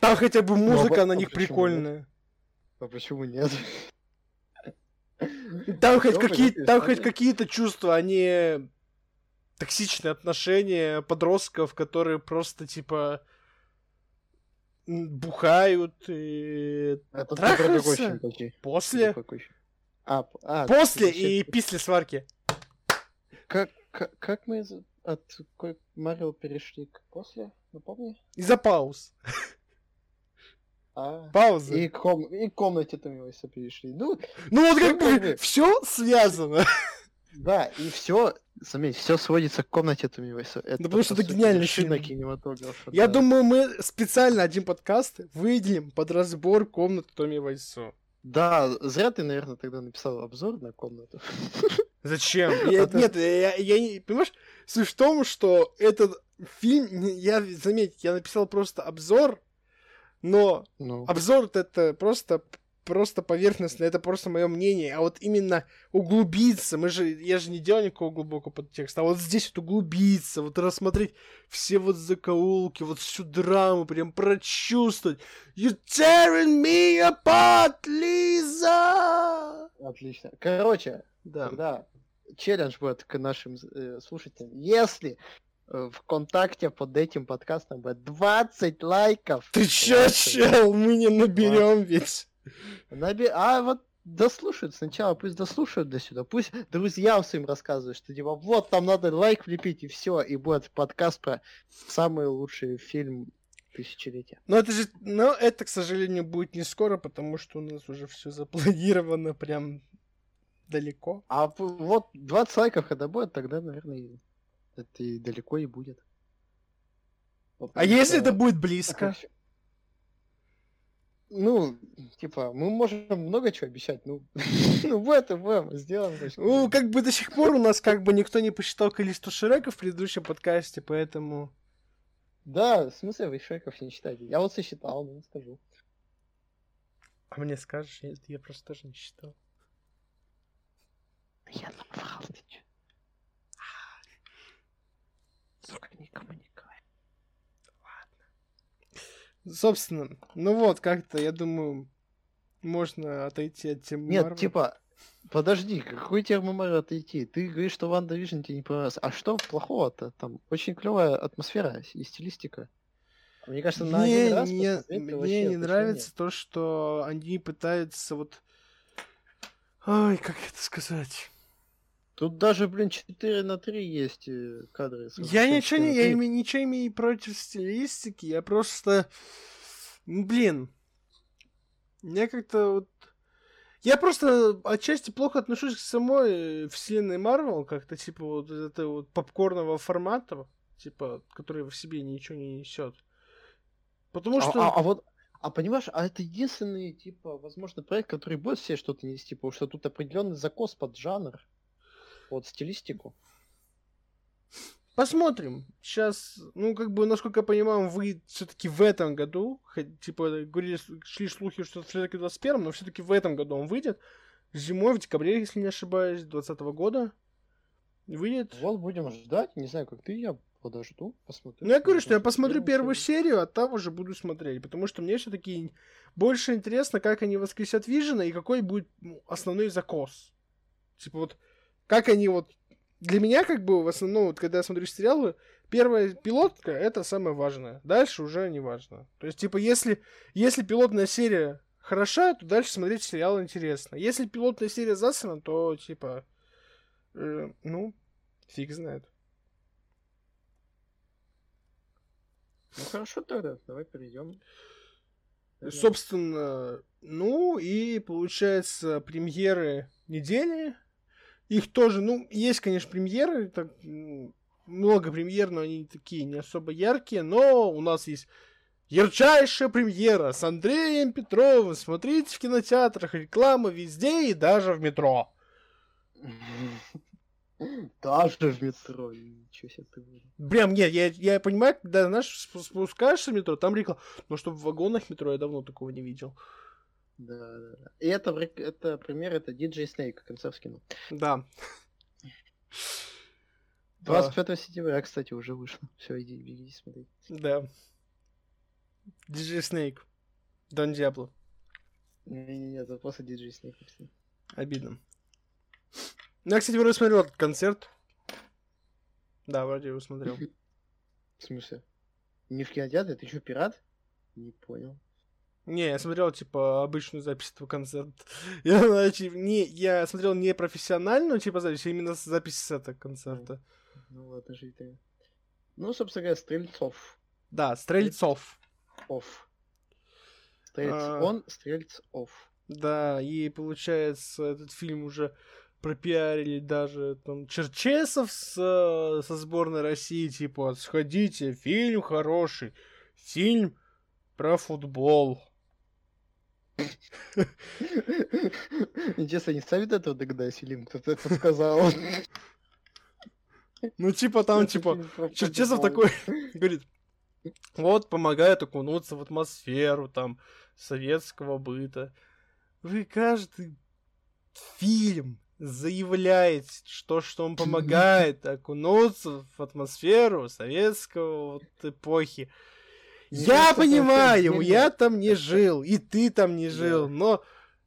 Там хотя бы Ну, а музыка на а них нет? прикольная. А почему нет? Там хоть, Всё, какие, пойдём там хоть какие-то чувства, а не токсичные отношения подростков, которые просто типа бухают и Это какой трахаются после? А, а, после и после сварки. Как, как, как мы от Марио перешли к после? Напомни? Из-за пауз. А, Паузы. и, ком... и комнате там его все перешли. Ну, Ну вот как бы все связано. да, и все, заметь, все сводится к комнате Томми Вайса. Это, потому что это гениальный фильм. кинематографа. Я да. думаю, мы специально один подкаст выделим под разбор комнаты Томми Вайсо. Да, зря ты, наверное, тогда написал обзор на комнату. Зачем? [LAUGHS] Я- ты- нет, я, я не... Понимаешь, суть в том, что этот фильм... Я, заметь, я написал просто обзор, но Ну, обзор это просто просто поверхностно, это просто мое мнение, а вот именно углубиться, мы же, я же не делал никакого глубокого подтекста, а вот здесь вот углубиться, вот рассмотреть все вот закоулки, вот всю драму, прям прочувствовать. You tearing me apart, Лиза! отлично. Короче, Да. тогда челлендж будет к нашим э, слушателям. Если э, ВКонтакте под этим подкастом будет 20 лайков. Ты чё, 20, чел, мы не наберем ведь. наби- А вот дослушают сначала, пусть дослушают до сюда, пусть друзьям своим рассказывают, что типа вот там надо лайк влепить и все, и будет подкаст про самый лучший фильм тысячелетия. Но это же, но это, к сожалению, будет не скоро, потому что у нас уже все запланировано прям далеко. А вот 20 лайков когда будет, тогда, наверное, это и далеко и будет. Вот А если это будет близко? ну, типа, мы можем много чего обещать, ну, [LAUGHS] ну вот и мы сделаем. Ну, как бы до сих пор у нас как бы никто не посчитал количество Шрека в предыдущем подкасте, поэтому... Да, в смысле вы Шреков не считаете? Я вот сосчитал, ну, скажу. А мне скажешь? Я, я просто тоже не считал. Я набрал, ты чё? Сука, никому не Собственно, ну вот, как-то, я думаю, можно отойти от темы Нет, Marvel. типа, подожди, какой тему Марвел отойти? Ты говоришь, что WandaVision тебе не понравилась. А что плохого-то? Там очень клевая атмосфера и стилистика. Мне кажется, на мне, один раз не, мне не нравится то, что они пытаются вот... Ой, как это сказать? Тут даже, блин, 4 на 3 есть э, кадры. Я ничего не, я име, ничего имею против стилистики, я просто... Блин. Я как-то вот... Я просто отчасти плохо отношусь к самой вселенной Марвел, как-то типа вот это вот попкорного формата, типа, который в себе ничего не несет. Потому а, что... А, а вот а понимаешь, а это единственный, типа, возможно, проект, который будет все что-то нести, потому что тут определенный закос под жанр под стилистику. Посмотрим. Сейчас, ну, как бы, насколько я понимаю, вы все-таки в этом году, типа, говорили, шли слухи, что все-таки в 21 но все-таки в этом году он выйдет. Зимой, в декабре, если не ошибаюсь, 2020 года. Выйдет. Вот будем ждать. Не знаю, как ты, я подожду, посмотрю. Ну, я говорю, что я посмотрю первую серию, а там уже буду смотреть. Потому что мне все-таки больше интересно, как они воскресят Вижена и какой будет ну, основной закос. Типа вот, как они вот... Для меня, как бы, в основном, вот, когда я смотрю сериалы, первая пилотка — это самое важное. Дальше уже не важно. То есть, типа, если, если пилотная серия хороша, то дальше смотреть сериал интересно. Если пилотная серия засрана, то, типа, э, ну, фиг знает. Ну хорошо тогда, давай перейдем. Собственно, ну и получается премьеры недели. Их тоже, ну, есть, конечно, премьеры, так, много премьер, но они такие не особо яркие, но у нас есть ярчайшая премьера с Андреем Петровым. Смотрите в кинотеатрах, реклама везде и даже в метро. Даже в метро, ничего себе ты Прям, нет, я, я понимаю, когда, знаешь, спускаешься в метро, там реклама. Но чтобы в вагонах метро я давно такого не видел. Да, да, да. И это, это пример, это DJ Snake, концерт скинул. Да. 25 сентября, кстати, уже вышло. Все, иди, беги, смотри. Да. DJ Snake. Дон Диабло. Не-не-не, это просто DJ Snake. Обидно. Ну, я, кстати, вроде смотрел этот концерт. Да, вроде его смотрел. [LAUGHS] В смысле? Не в кинотеатре? Ты что, пират? Не понял. Не, я смотрел, типа, обычную запись этого концерта. [LAUGHS] Я, значит, не, я смотрел не профессиональную, типа, запись, а именно запись с этого концерта. Ну ладно, жить ты. Ну, собственно говоря, Стрельцов. Да, Стрельцов. Оф. Стрельц а... он, Стрельцов. Да, и получается, этот фильм уже пропиарили даже там Черчесов с, со сборной России, типа, сходите, фильм хороший, фильм про футбол. [LAUGHS] Интересно, не сами до этого догадались, или им кто-то это сказал? [LAUGHS] Ну, типа, там, типа, Черчесов такой [LAUGHS] говорит, вот, помогает окунуться в атмосферу, там, советского быта. Вы каждый фильм заявляете, что, что он помогает окунуться в атмосферу советского вот эпохи. Я понимаю, я там не жил, и ты там не жил, но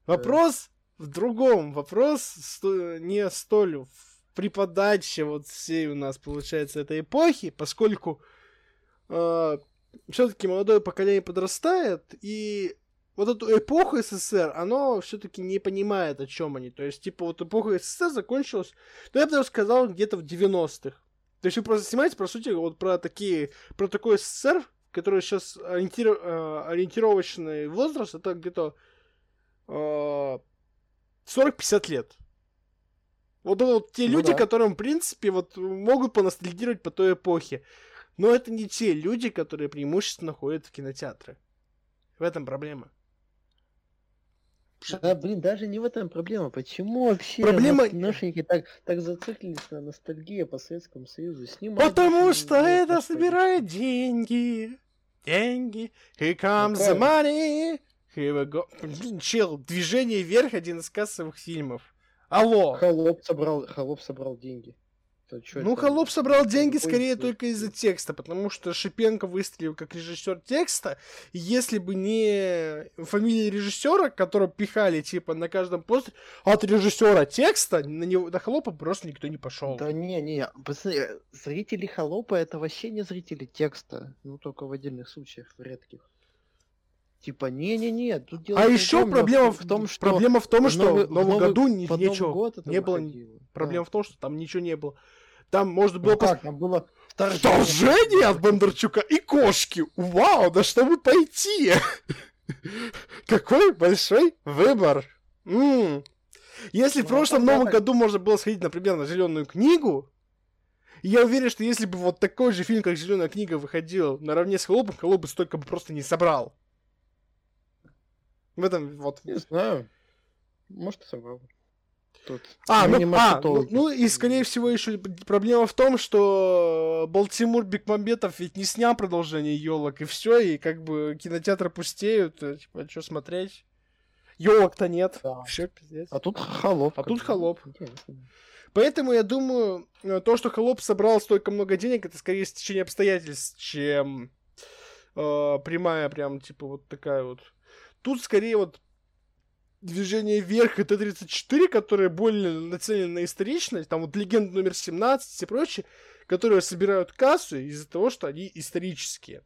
вопрос в другом. Вопрос не столь в преподаче вот всей у нас, получается, этой эпохи, поскольку э, все-таки молодое поколение подрастает, и вот эту эпоху СССР, оно все-таки не понимает, о чем они. То есть, типа, вот эпоха СССР закончилась, ну, я бы даже сказал, где-то в 90-х. То есть вы просто снимаете, по сути, вот про такие, про такой СССР, который сейчас ориентир, э, ориентировочный возраст, это где-то э, 40-50 лет. Вот это вот те ну люди, да. которым, в принципе, вот могут поностальгировать по той эпохе. Но это не те люди, которые преимущественно ходят в кинотеатры. В этом проблема. Да, блин, даже не в этом проблема. Почему вообще Проблема- киношники так, так зациклились на ностальгии по Советскому Союзу? Снимают Потому что это собирает деньги. Деньги. Here comes the правильно. money. Here we go. Блин, чел, движение вверх один из кассовых фильмов. Алло. Холоп собрал, Холоп собрал деньги. Ну, это? Холоп собрал деньги Какой скорее только из-за текста, потому что Шипенко выстрелил как режиссер текста, и если бы не фамилия режиссера, которого пихали типа на каждом постере, от режиссера текста на него на Холопа просто никто не пошел. Да не, не, зрители Холопа это вообще не зрители текста. Ну, только в отдельных случаях, в редких. Типа, не-не-не, тут дело А еще другом, проблема в том, что проблема в том, что Новый- в Новом Новый- году ни- ничего год не было. выходило. Проблема Да. в том, что там ничего не было. Там можно было Ну как, там было вторжение. Вторжение от Бондарчука и кошки. Вау, да чтобы пойти. [LAUGHS] Какой большой выбор. Если в Ну, прошлом Новом так. году можно было сходить, например, на зеленую книгу, я уверен, что если бы вот такой же фильм, как Зеленая книга, выходил наравне с Холопом, Холоп бы столько бы просто не собрал. В этом вот. Не знаю. Может, и собрал. Тут. А, ну, а, ну, ну и скорее всего еще проблема в том, что Балтимур Бекмамбетов ведь не снял продолжение елок, и все, и как бы кинотеатры пустеют, э, типа, что смотреть? Елок-то нет. Да. Все, пиздец. А тут холоп. А тут холоп. Интересно. Поэтому я думаю, э, то, что Холоп собрал столько много денег, это скорее стечение обстоятельств, чем э, прямая прям, типа, вот такая вот. Тут скорее вот движение вверх и Т-34, которые более нацелены на историчность, там вот легенда номер 17 и прочее, которые собирают кассу из-за того, что они исторические.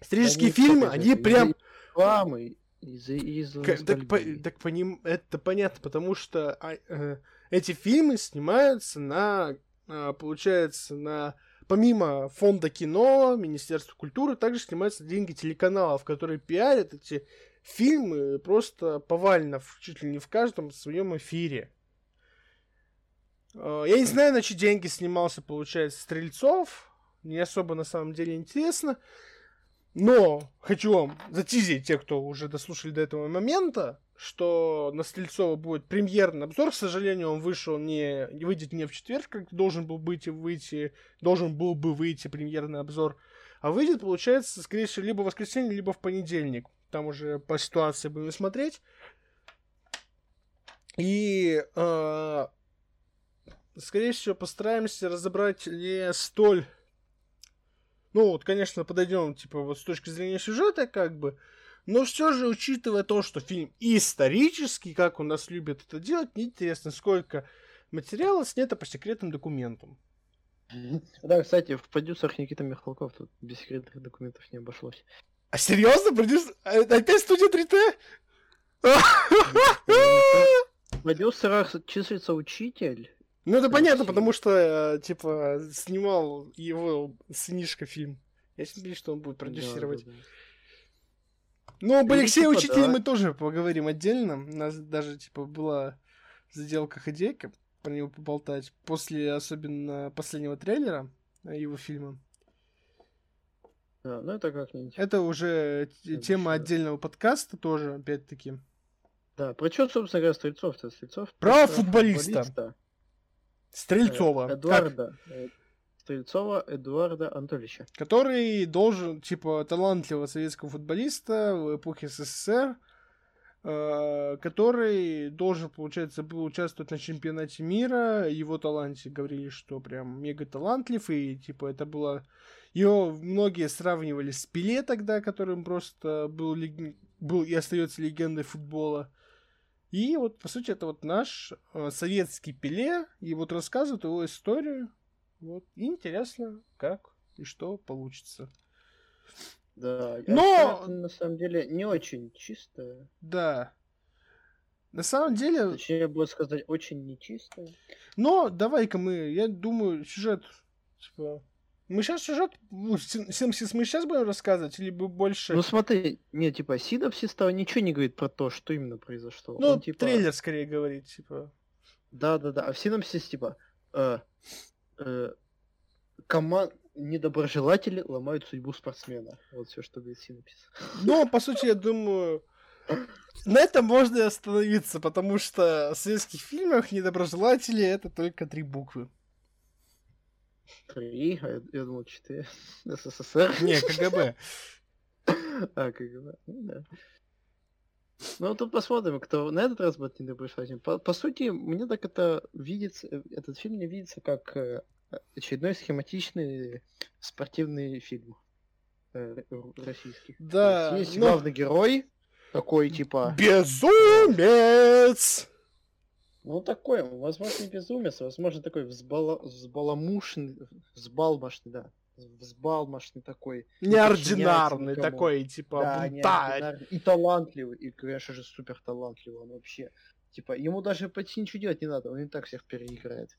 Исторические Они фильмы, они прям... Рекламы, из-за из К- Так, по- так по ним это понятно, потому что а, э, эти фильмы снимаются на, а, получается, на помимо фонда кино, Министерства культуры, также снимаются деньги телеканалов, которые пиарят эти фильмы просто повально, чуть ли не в каждом своем эфире. Э, Я не знаю, на чьи деньги снимался, получается, Стрельцов. Не особо на самом деле интересно. Но хочу вам затизить, те, кто уже дослушали до этого момента, что на Стрельцова будет премьерный обзор. К сожалению, он вышел не, выйдет не в четверг, как должен был быть и выйти, должен был бы выйти премьерный обзор, а выйдет, получается, скорее всего, либо в воскресенье, либо в понедельник. Там уже по ситуации будем смотреть. И, э, скорее всего, постараемся разобрать не столь ну, вот, конечно, подойдем, типа, вот с точки зрения сюжета, как бы. Но все же, учитывая то, что фильм исторический, как у нас любят это делать, мне интересно, сколько материала снято по секретным документам. Да, кстати, в продюсерах Никита Михалков тут без секретных документов не обошлось. А серьезно, продюсер? А, Опять студия 3T? В продюсерах числится учитель. Ну, это понятно, потому что, э, типа, снимал его сынишка фильм. Я надеюсь, что он будет продюсировать. Да, да, да. Ну, об Алексее типа, Учителе мы тоже поговорим отдельно. У нас даже, типа, была заделка ходейка про него поболтать. После, особенно, последнего трейлера его фильма. Да, ну это как-нибудь. Это уже Следующий тема отдельного подкаста тоже, опять-таки. Да, про что, собственно говоря, Стрельцов-то? Стрельцов Про про футболиста. Стрельцова. Э, как- Эдуарда. э, Стрельцова Эдуарда Анатольевича. который должен, типа, талантливого советского футболиста в эпохе СССР, э, который должен, получается, был участвовать на чемпионате мира. Его таланте говорили, что прям мега талантлив, и, типа, это было... Его многие сравнивали с Пеле тогда, которым просто был, лег- был и остается легендой футбола. И вот, по сути, это вот наш э, советский Пеле, и вот рассказывают его историю. Вот, и интересно, как и что получится. Да, Но- на самом деле не очень чистая. Да. На самом деле, Точнее, будет сказать, очень нечистая. но давай-ка мы, я думаю, сюжет, типа, мы сейчас сюжет, ну, син- синопсис мы сейчас будем рассказывать, или бы больше... Ну смотри, не, типа, синопсис того ничего не говорит про то, что именно произошло. Ну, Он, типа, трейлер скорее говорит, типа. Да-да-да, а в синопсис, типа, э, э, команд... недоброжелатели ломают судьбу спортсмена. Вот все, что говорит синопсис. Но, по сути, я думаю, на этом можно и остановиться, потому что в советских фильмах недоброжелатели это только три буквы. Три? А я, я думал четыре. [LAUGHS] СССР? Не, КГБ. А, КГБ. Ну да. Ну, тут посмотрим, кто на этот раз будет недоброжелателем. По, по сути, мне так это видится, этот фильм мне видится как э, очередной схематичный спортивный фильм э, российский. Да. Есть ну... главный герой, такой типа... Безумец! Ну, такой, возможно, не безумец, возможно, такой взбала... взбаламушный, взбалмошный, да, взбалмошный такой. Неординарный такой, типа, да, бунтарь. И талантливый, и, конечно же, супер талантливый он вообще. Типа, ему даже почти ничего делать не надо, он и так всех переиграет.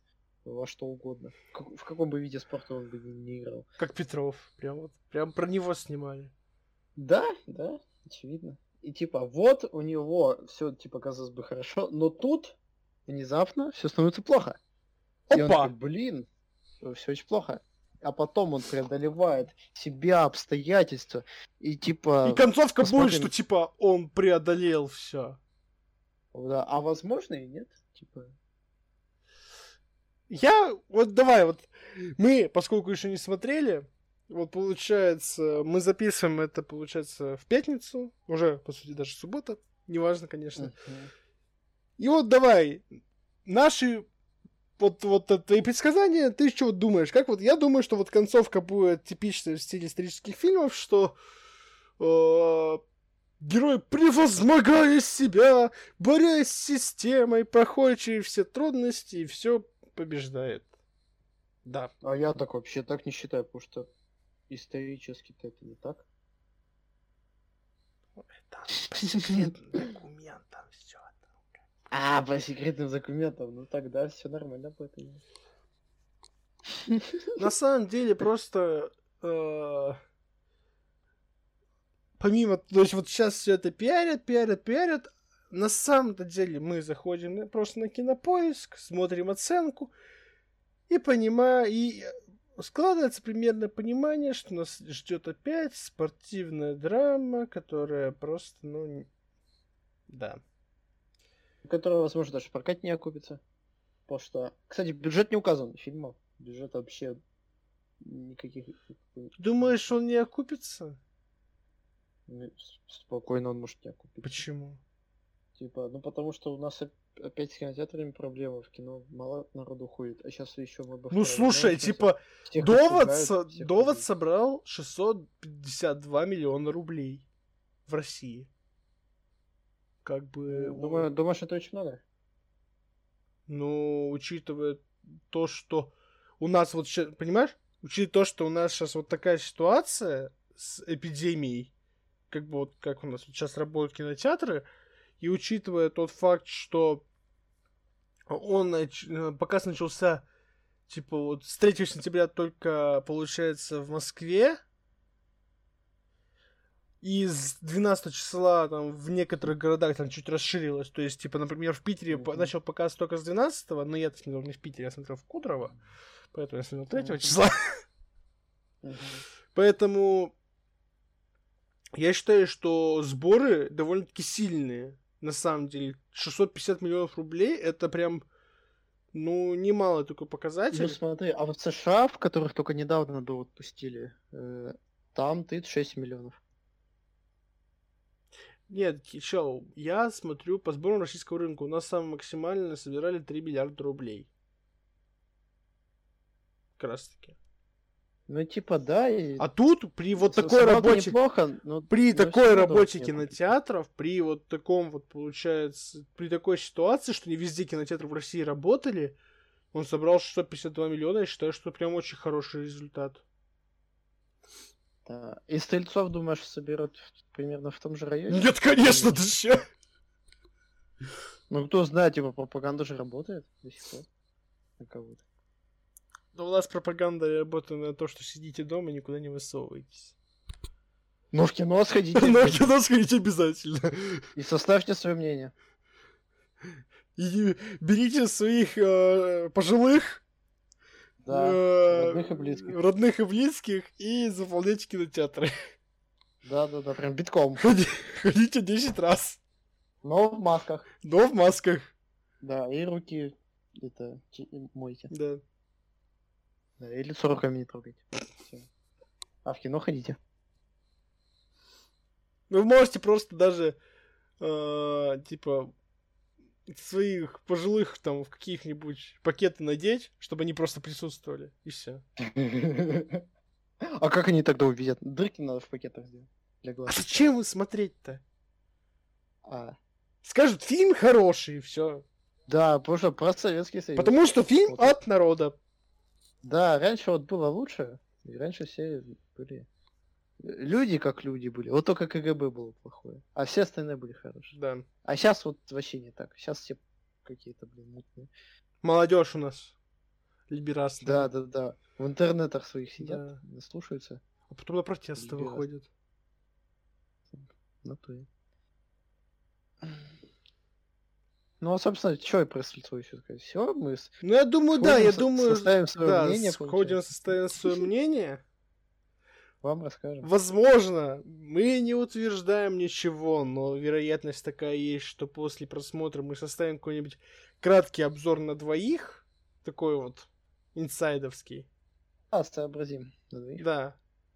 Во что угодно. В каком бы виде спорта он бы не играл. Как Петров. Прям вот, прям про него снимали. Да, да, очевидно. И типа, вот у него все, типа, казалось бы, хорошо, но тут внезапно все становится плохо. Опа! И он такой, блин, все очень плохо а потом он преодолевает себя, обстоятельства, и типа... И концовка посмотрим... будет, что типа он преодолел все. Да, а возможно и нет, типа... Я, вот давай, вот мы, поскольку еще не смотрели, вот получается, мы записываем это, получается, в пятницу, уже, по сути, даже суббота, неважно, конечно. Uh-huh. И вот давай, наши вот, вот твои предсказания, ты что вот думаешь? Как вот я думаю, что вот концовка будет типичной в стиле исторических фильмов, что э, герой, превозмогая себя, борясь с системой, проходит через все трудности и все побеждает. Да. А я так вообще так не считаю, потому что исторически-то это не так. Это все. [LAUGHS] А, по секретным документам. Ну тогда все нормально будет. На самом деле просто э, помимо, то есть вот сейчас все это пиарят, пиарят, пиарят, на самом-то деле мы заходим просто на кинопоиск, смотрим оценку и понимаем, и складывается примерно понимание, что нас ждет опять спортивная драма, которая просто, ну, да которая, возможно, даже в прокате не окупится. Потому что, кстати, бюджет не указан фильма. Бюджет вообще никаких... Думаешь, он не окупится? Ну, спокойно он может не окупиться. Почему? Типа, ну потому что у нас опять с кинотеатрами проблемы в кино, мало народу ходит, а сейчас еще мы бы... Ну слушай, типа, Довод, со... Довод собрал 652 миллиона рублей в России. Как бы... Думаю, думаешь, это очень много? Ну, учитывая то, что у нас вот сейчас, понимаешь? Учитывая то, что у нас сейчас вот такая ситуация с эпидемией, как бы вот как у нас вот сейчас работают кинотеатры, и учитывая тот факт, что он нач... показ начался типа вот с 3 сентября только получается в Москве, и с 12 числа там в некоторых городах там чуть расширилось. То есть, типа, например, в Питере mm-hmm. начал показ только с 12 но я-то смотрел не в Питере, я смотрел в Кудрово. Поэтому я смотрел 3 mm-hmm. числа. [LAUGHS] Mm-hmm. Поэтому я считаю, что сборы довольно-таки сильные. На самом деле. 650 миллионов рублей это прям ну, немало такой показатель. Ну, смотри, а вот США, в которых только недавно до отпустили, э, там 36 миллионов. Нет, чел, я смотрю по сборам российского рынка. У нас самое максимально собирали 3 миллиарда рублей. Как раз таки. Ну, типа, да. И... А тут при вот такой работе... Неплохо, но... При но такой работе кинотеатров, при вот таком вот, получается, при такой ситуации, что не везде кинотеатры в России работали, он собрал 652 миллиона, я считаю, что прям очень хороший результат. Да. И стрельцов, думаешь, соберут примерно в том же районе? Нет, конечно, ты че? Ну, кто знает, типа, пропаганда же работает до сих пор. На кого-то. Но у нас пропаганда работает на то, что сидите дома и никуда не высовываетесь. Ну, в кино сходите. [LAUGHS] Ну, в кино сходите обязательно. И составьте свое мнение. И берите своих э, пожилых да, э, родных и близких. Родных и близких и заполняйте кинотеатры. Да-да-да, прям битком. [LAUGHS] Ходи- Ходите 10 раз. Но в масках. Но в масках. Да, и руки это мойте. Да. Да, и лицо руками не трогайте. А в кино ходите. Вы можете просто даже, э, типа, своих пожилых там в каких-нибудь пакеты надеть, чтобы они просто присутствовали. И все. А как они тогда увидят? Дырки надо в пакетах сделать для А глаз. зачем вы смотреть-то? А, Скажут, фильм хороший, и все. да, потому что про Советский Союз. Потому что фильм Вот. от народа. Да, раньше вот было лучше. И раньше все были... Люди как люди были. Вот только КГБ было плохое. А все остальные были хорошие. Да. А сейчас вот вообще не так. Сейчас все какие-то, блин, мутные. Молодежь у нас. Либерасная. Да, да, да. В интернетах своих сидят, Да. слушаются. А потом на протесты Либерас. выходят. На то. Ну, а, собственно, что я про Стрельцова еще сказать? Все, мы с- Ну, я думаю, да, я думаю, составим своё да, мнение, сходим, получается. составим свое мнение. Вам расскажем. Возможно, мы не утверждаем ничего, но вероятность такая есть, что после просмотра мы составим какой-нибудь краткий обзор на двоих, такой вот инсайдовский. А, сообразим. Да.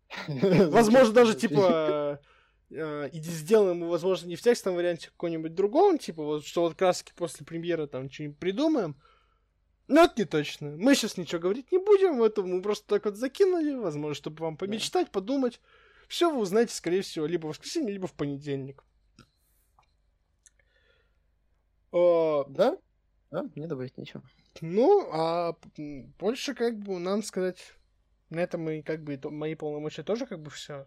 [LAUGHS] Возможно, даже типа [LAUGHS] э, и сделаем возможно, не в текстовом варианте, а в каком-нибудь другом, типа вот что вот краски после премьеры там что-нибудь придумаем. Но это не точно. Мы сейчас ничего говорить не будем, это мы просто так вот закинули, возможно, чтобы вам помечтать, подумать. Все вы узнаете, скорее всего, либо в воскресенье, либо в понедельник. Э, Да? Да, мне добавить нечего. ну, а больше как бы нам сказать, на этом мы как бы то- мои полномочия тоже как бы все.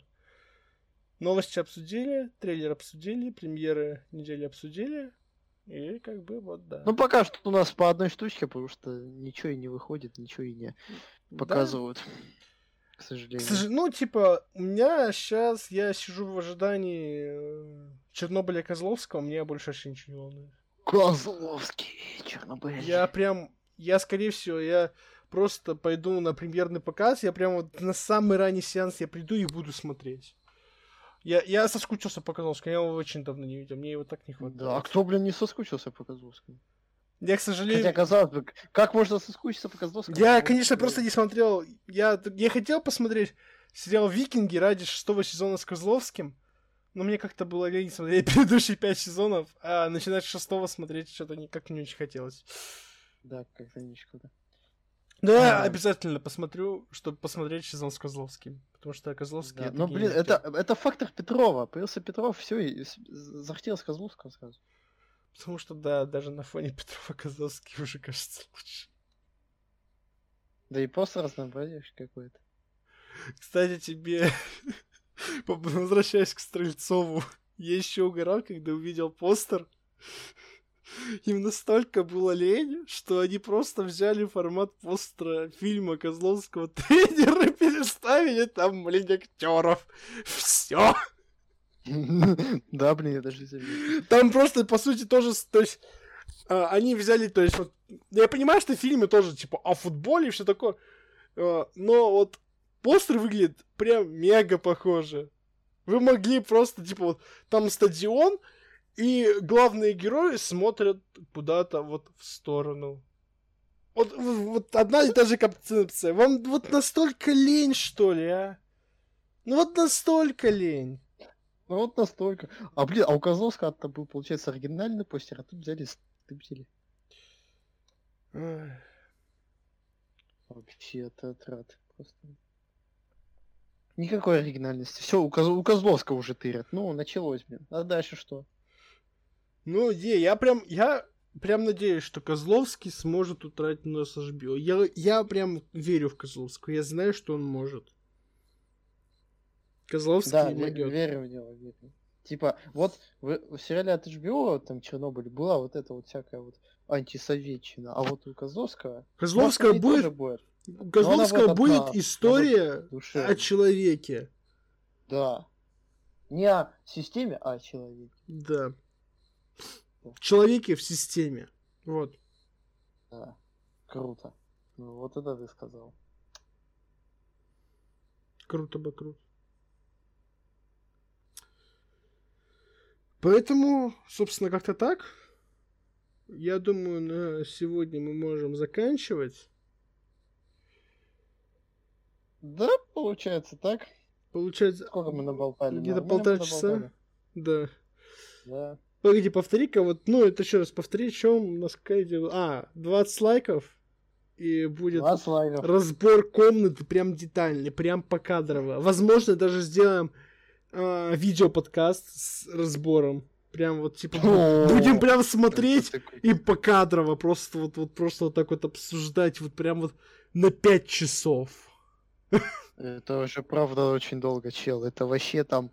Новости обсудили, трейлер обсудили, премьеры недели обсудили. И как бы вот да. Ну, пока что у нас по одной штучке, потому что ничего и не выходит, ничего и не Да. показывают. К К сожалению. сож- Ну, типа, у меня сейчас, я сижу в ожидании э, Чернобыля Козловского, мне больше вообще ничего не волнует. Козловский, Чернобыль. Я прям, я скорее всего, я просто пойду на премьерный показ, я прям вот на самый ранний сеанс я приду и буду смотреть. Я, я соскучился по Козловскому, я его очень давно не видел, мне его так не хватает. Да, а кто, блин, не соскучился по Козловскому? Я, к сожалению... Хотя, казалось бы, как можно соскучиться по Козловскому? Я, конечно, просто не смотрел. Я, я хотел посмотреть сериал Викинги ради шестого сезона с Козловским. Но мне как-то было лень смотреть [LAUGHS] предыдущие пять сезонов, а начинать с шестого смотреть что-то никак не очень хотелось. Да, как-то не. Но я А. обязательно посмотрю, чтобы посмотреть сезон с Козловским. Потому что Козловский... Да, Ну, блин, это, это фактор Петрова. Появился Петров, все, и с- захотелось Козловского сразу. Потому что, да, даже на фоне Петрова Козловский уже кажется лучше. Да и просто разнообразие какое-то. Кстати, тебе, [LAUGHS] возвращаясь к Стрельцову, я еще угорал, когда увидел постер. [LAUGHS] Им настолько было лень, что они просто взяли формат постера фильма Козловского тренера [LAUGHS] и переставили там, блин, актеров. Все. Да, блин, я даже не. Там просто, по сути, тоже, то есть, а, они взяли, то есть, вот, я понимаю, что фильмы тоже, типа, о футболе и все такое, а, но вот постер выглядит прям мега похоже. Вы могли просто, типа, вот, там стадион, и главные герои смотрят куда-то вот в сторону. Вот, вот одна и та же концепция. Вам вот настолько лень, что ли, а? Ну вот настолько лень. Ну вот настолько. А блин, а у Козловского это был, получается, оригинальный постер, а тут взяли стыптили. Вообще, это отрад. Просто. Никакой оригинальности. Все, у, Коз- у Козловского уже тырят. Ну, началось, блин. А дальше что? Ну, не, я прям, я прям надеюсь, что Козловский сможет утратить нас HBO. Я, я прям верю в Козловского, я знаю, что он может. Козловский Да, могет. верю в него, верю. Типа, вот в, в сериале от HBO, там, Чернобыль, была вот эта вот всякая вот антисоветчина, а вот у Козловского... Козловского будет, будет у Козловского вот одна, будет она история душе. о человеке. Да. Не о системе, а о человеке. Да. В человеке в системе. Вот. Да. Круто. Ну, вот это ты сказал. Круто бы круто. Поэтому, собственно, как-то так. Я думаю, на сегодня мы можем заканчивать. Да, получается так. Получается, Сколько мы наболтали? где-то полтора часа. Да. Да. Погоди, повтори-ка, вот, ну, это еще раз повтори, чем какая идея? А, 20 лайков, и будет 20 лайков. разбор комнаты прям детальный, прям покадрово. Возможно, даже сделаем а, видео-подкаст с разбором. Прям вот, типа, О, будем прям смотреть и покадрово, просто вот, вот, просто вот так вот обсуждать, вот прям вот на 5 часов. Это уже правда очень долго, чел. Это вообще там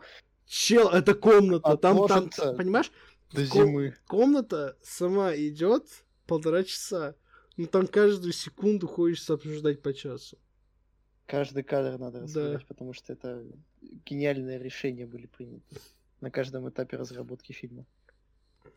Чел, это комната, там, там, понимаешь, до Ко- зимы. комната сама идет полтора часа. Ну там каждую секунду хочется обсуждать по часу. Каждый кадр надо Да. разбирать, потому что это гениальные решения были приняты на каждом этапе разработки фильма.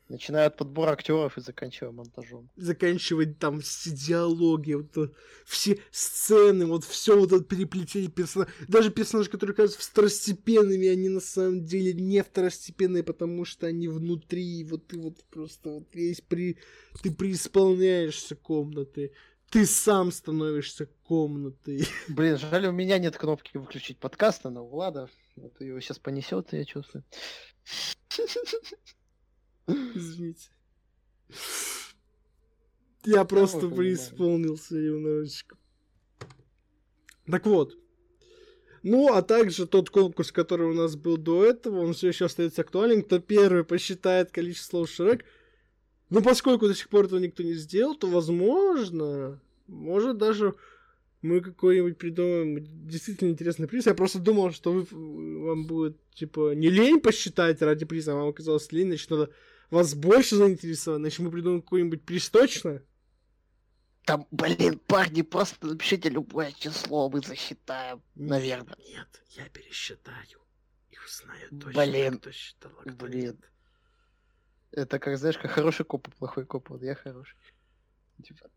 Начиная от подбора актеров и заканчивая монтажом. Заканчивать там все диалоги, вот все сцены, вот все вот это переплетение персонажей. Даже персонажи, которые кажутся второстепенными, они на самом деле не второстепенные, потому что они внутри. Вот ты вот просто вот весь при... Ты преисполняешься комнаты. Ты сам становишься комнатой. [LAUGHS] Блин, жаль, у меня нет кнопки выключить подкаста, но у Влада вот его сейчас понесет, я чувствую. [LAUGHS] [LAUGHS] Извините. Я просто преисполнился немножечко. Так вот. Ну, а также тот конкурс, который у нас был до этого, он все еще остается актуален. Кто первый посчитает количество слов Шрек. Ну, поскольку до сих пор этого никто не сделал, то, возможно, может даже мы какой-нибудь придумаем действительно интересный приз. Я просто думал, что вы, вам будет, типа, не лень посчитать ради приза, а вам оказалось лень, значит, надо вас больше заинтересовать, значит, мы придумаем какой-нибудь приз точно. Там, блин, парни, просто напишите любое число, мы засчитаем. Наверное. Нет, я пересчитаю. И узнаю точно, Блин. кто считал, а кто Блин. нет. Это как, знаешь, как хороший коп и плохой коп. Вот я хороший. Типа,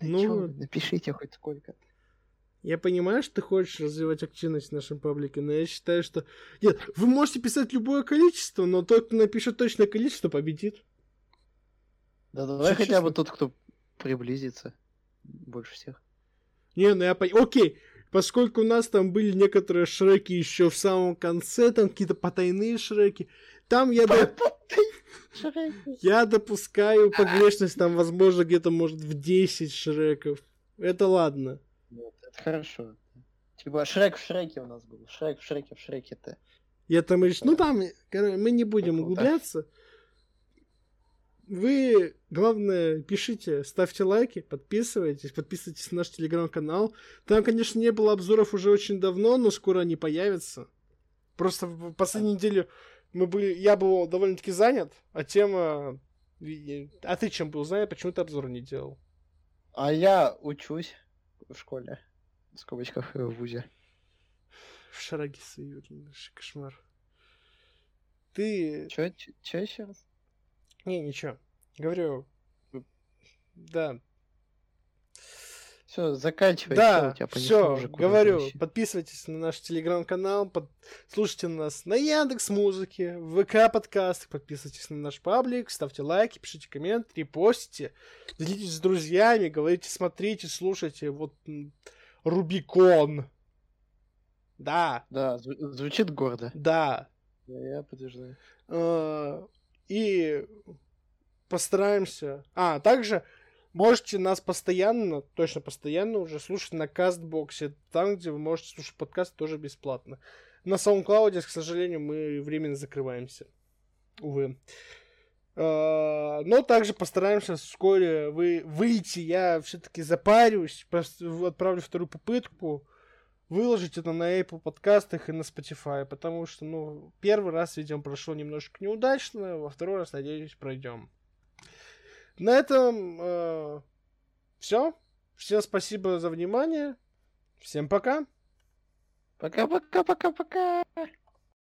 «Да Ну чё напишите хоть сколько. Я понимаю, что ты хочешь развивать активность в нашем паблике, но я считаю, что... Нет, вы можете писать любое количество, но тот, кто напишет точное количество, победит. Да давай Всё хотя бы честно. тот, кто приблизится больше всех. Не, ну я понимаю. Окей, поскольку у нас там были некоторые шреки еще в самом конце, там какие-то потайные шреки, там я, до- я допускаю погрешность, там, возможно, где-то, может, в 10 шреков. Это ладно. Это хорошо. Типа Шрек в Шреке у нас был. Шрек в Шреке в Шреке-то. Я там еще... Ну, там, мы не будем углубляться. Вы, главное, пишите, ставьте лайки, подписывайтесь, подписывайтесь на наш телеграм-канал. Там, конечно, не было обзоров уже очень давно, но скоро они появятся. Просто в последнюю неделю мы были, я был довольно-таки занят, а тема... и- А ты чем был занят? Почему ты обзор не делал? А я учусь в школе. В скобочках э, в ВУЗе. В шараге Юрьевна, кошмар. Ты... Чё, чё, чё еще раз? Не, ничего. Говорю... Да, Все, заканчивай. Да, все, уже говорю, вообще. подписывайтесь на наш телеграм-канал, под- слушайте нас на Яндекс Музыке, в ВК подкастах, подписывайтесь на наш паблик, ставьте лайки, пишите комменты, репостите, делитесь с друзьями, говорите, смотрите, слушайте, вот Рубикон. Да, Да, зву- звучит гордо. да. Я, я подтверждаю. Э, И постараемся. А, также можете нас постоянно, точно постоянно уже слушать на Кастбоксе, там, где вы можете слушать подкаст тоже бесплатно. На SoundCloud, к сожалению, мы временно закрываемся. Увы. Э, Но также постараемся вскоре вы, выйти. Я все-таки запарюсь, отправлю вторую попытку выложить это на Apple подкастах и на Spotify, потому что, ну, первый раз, видимо, прошло немножко неудачно, во второй раз, надеюсь, пройдем. На этом все. Всем спасибо за внимание. Всем пока. Пока-пока-пока-пока.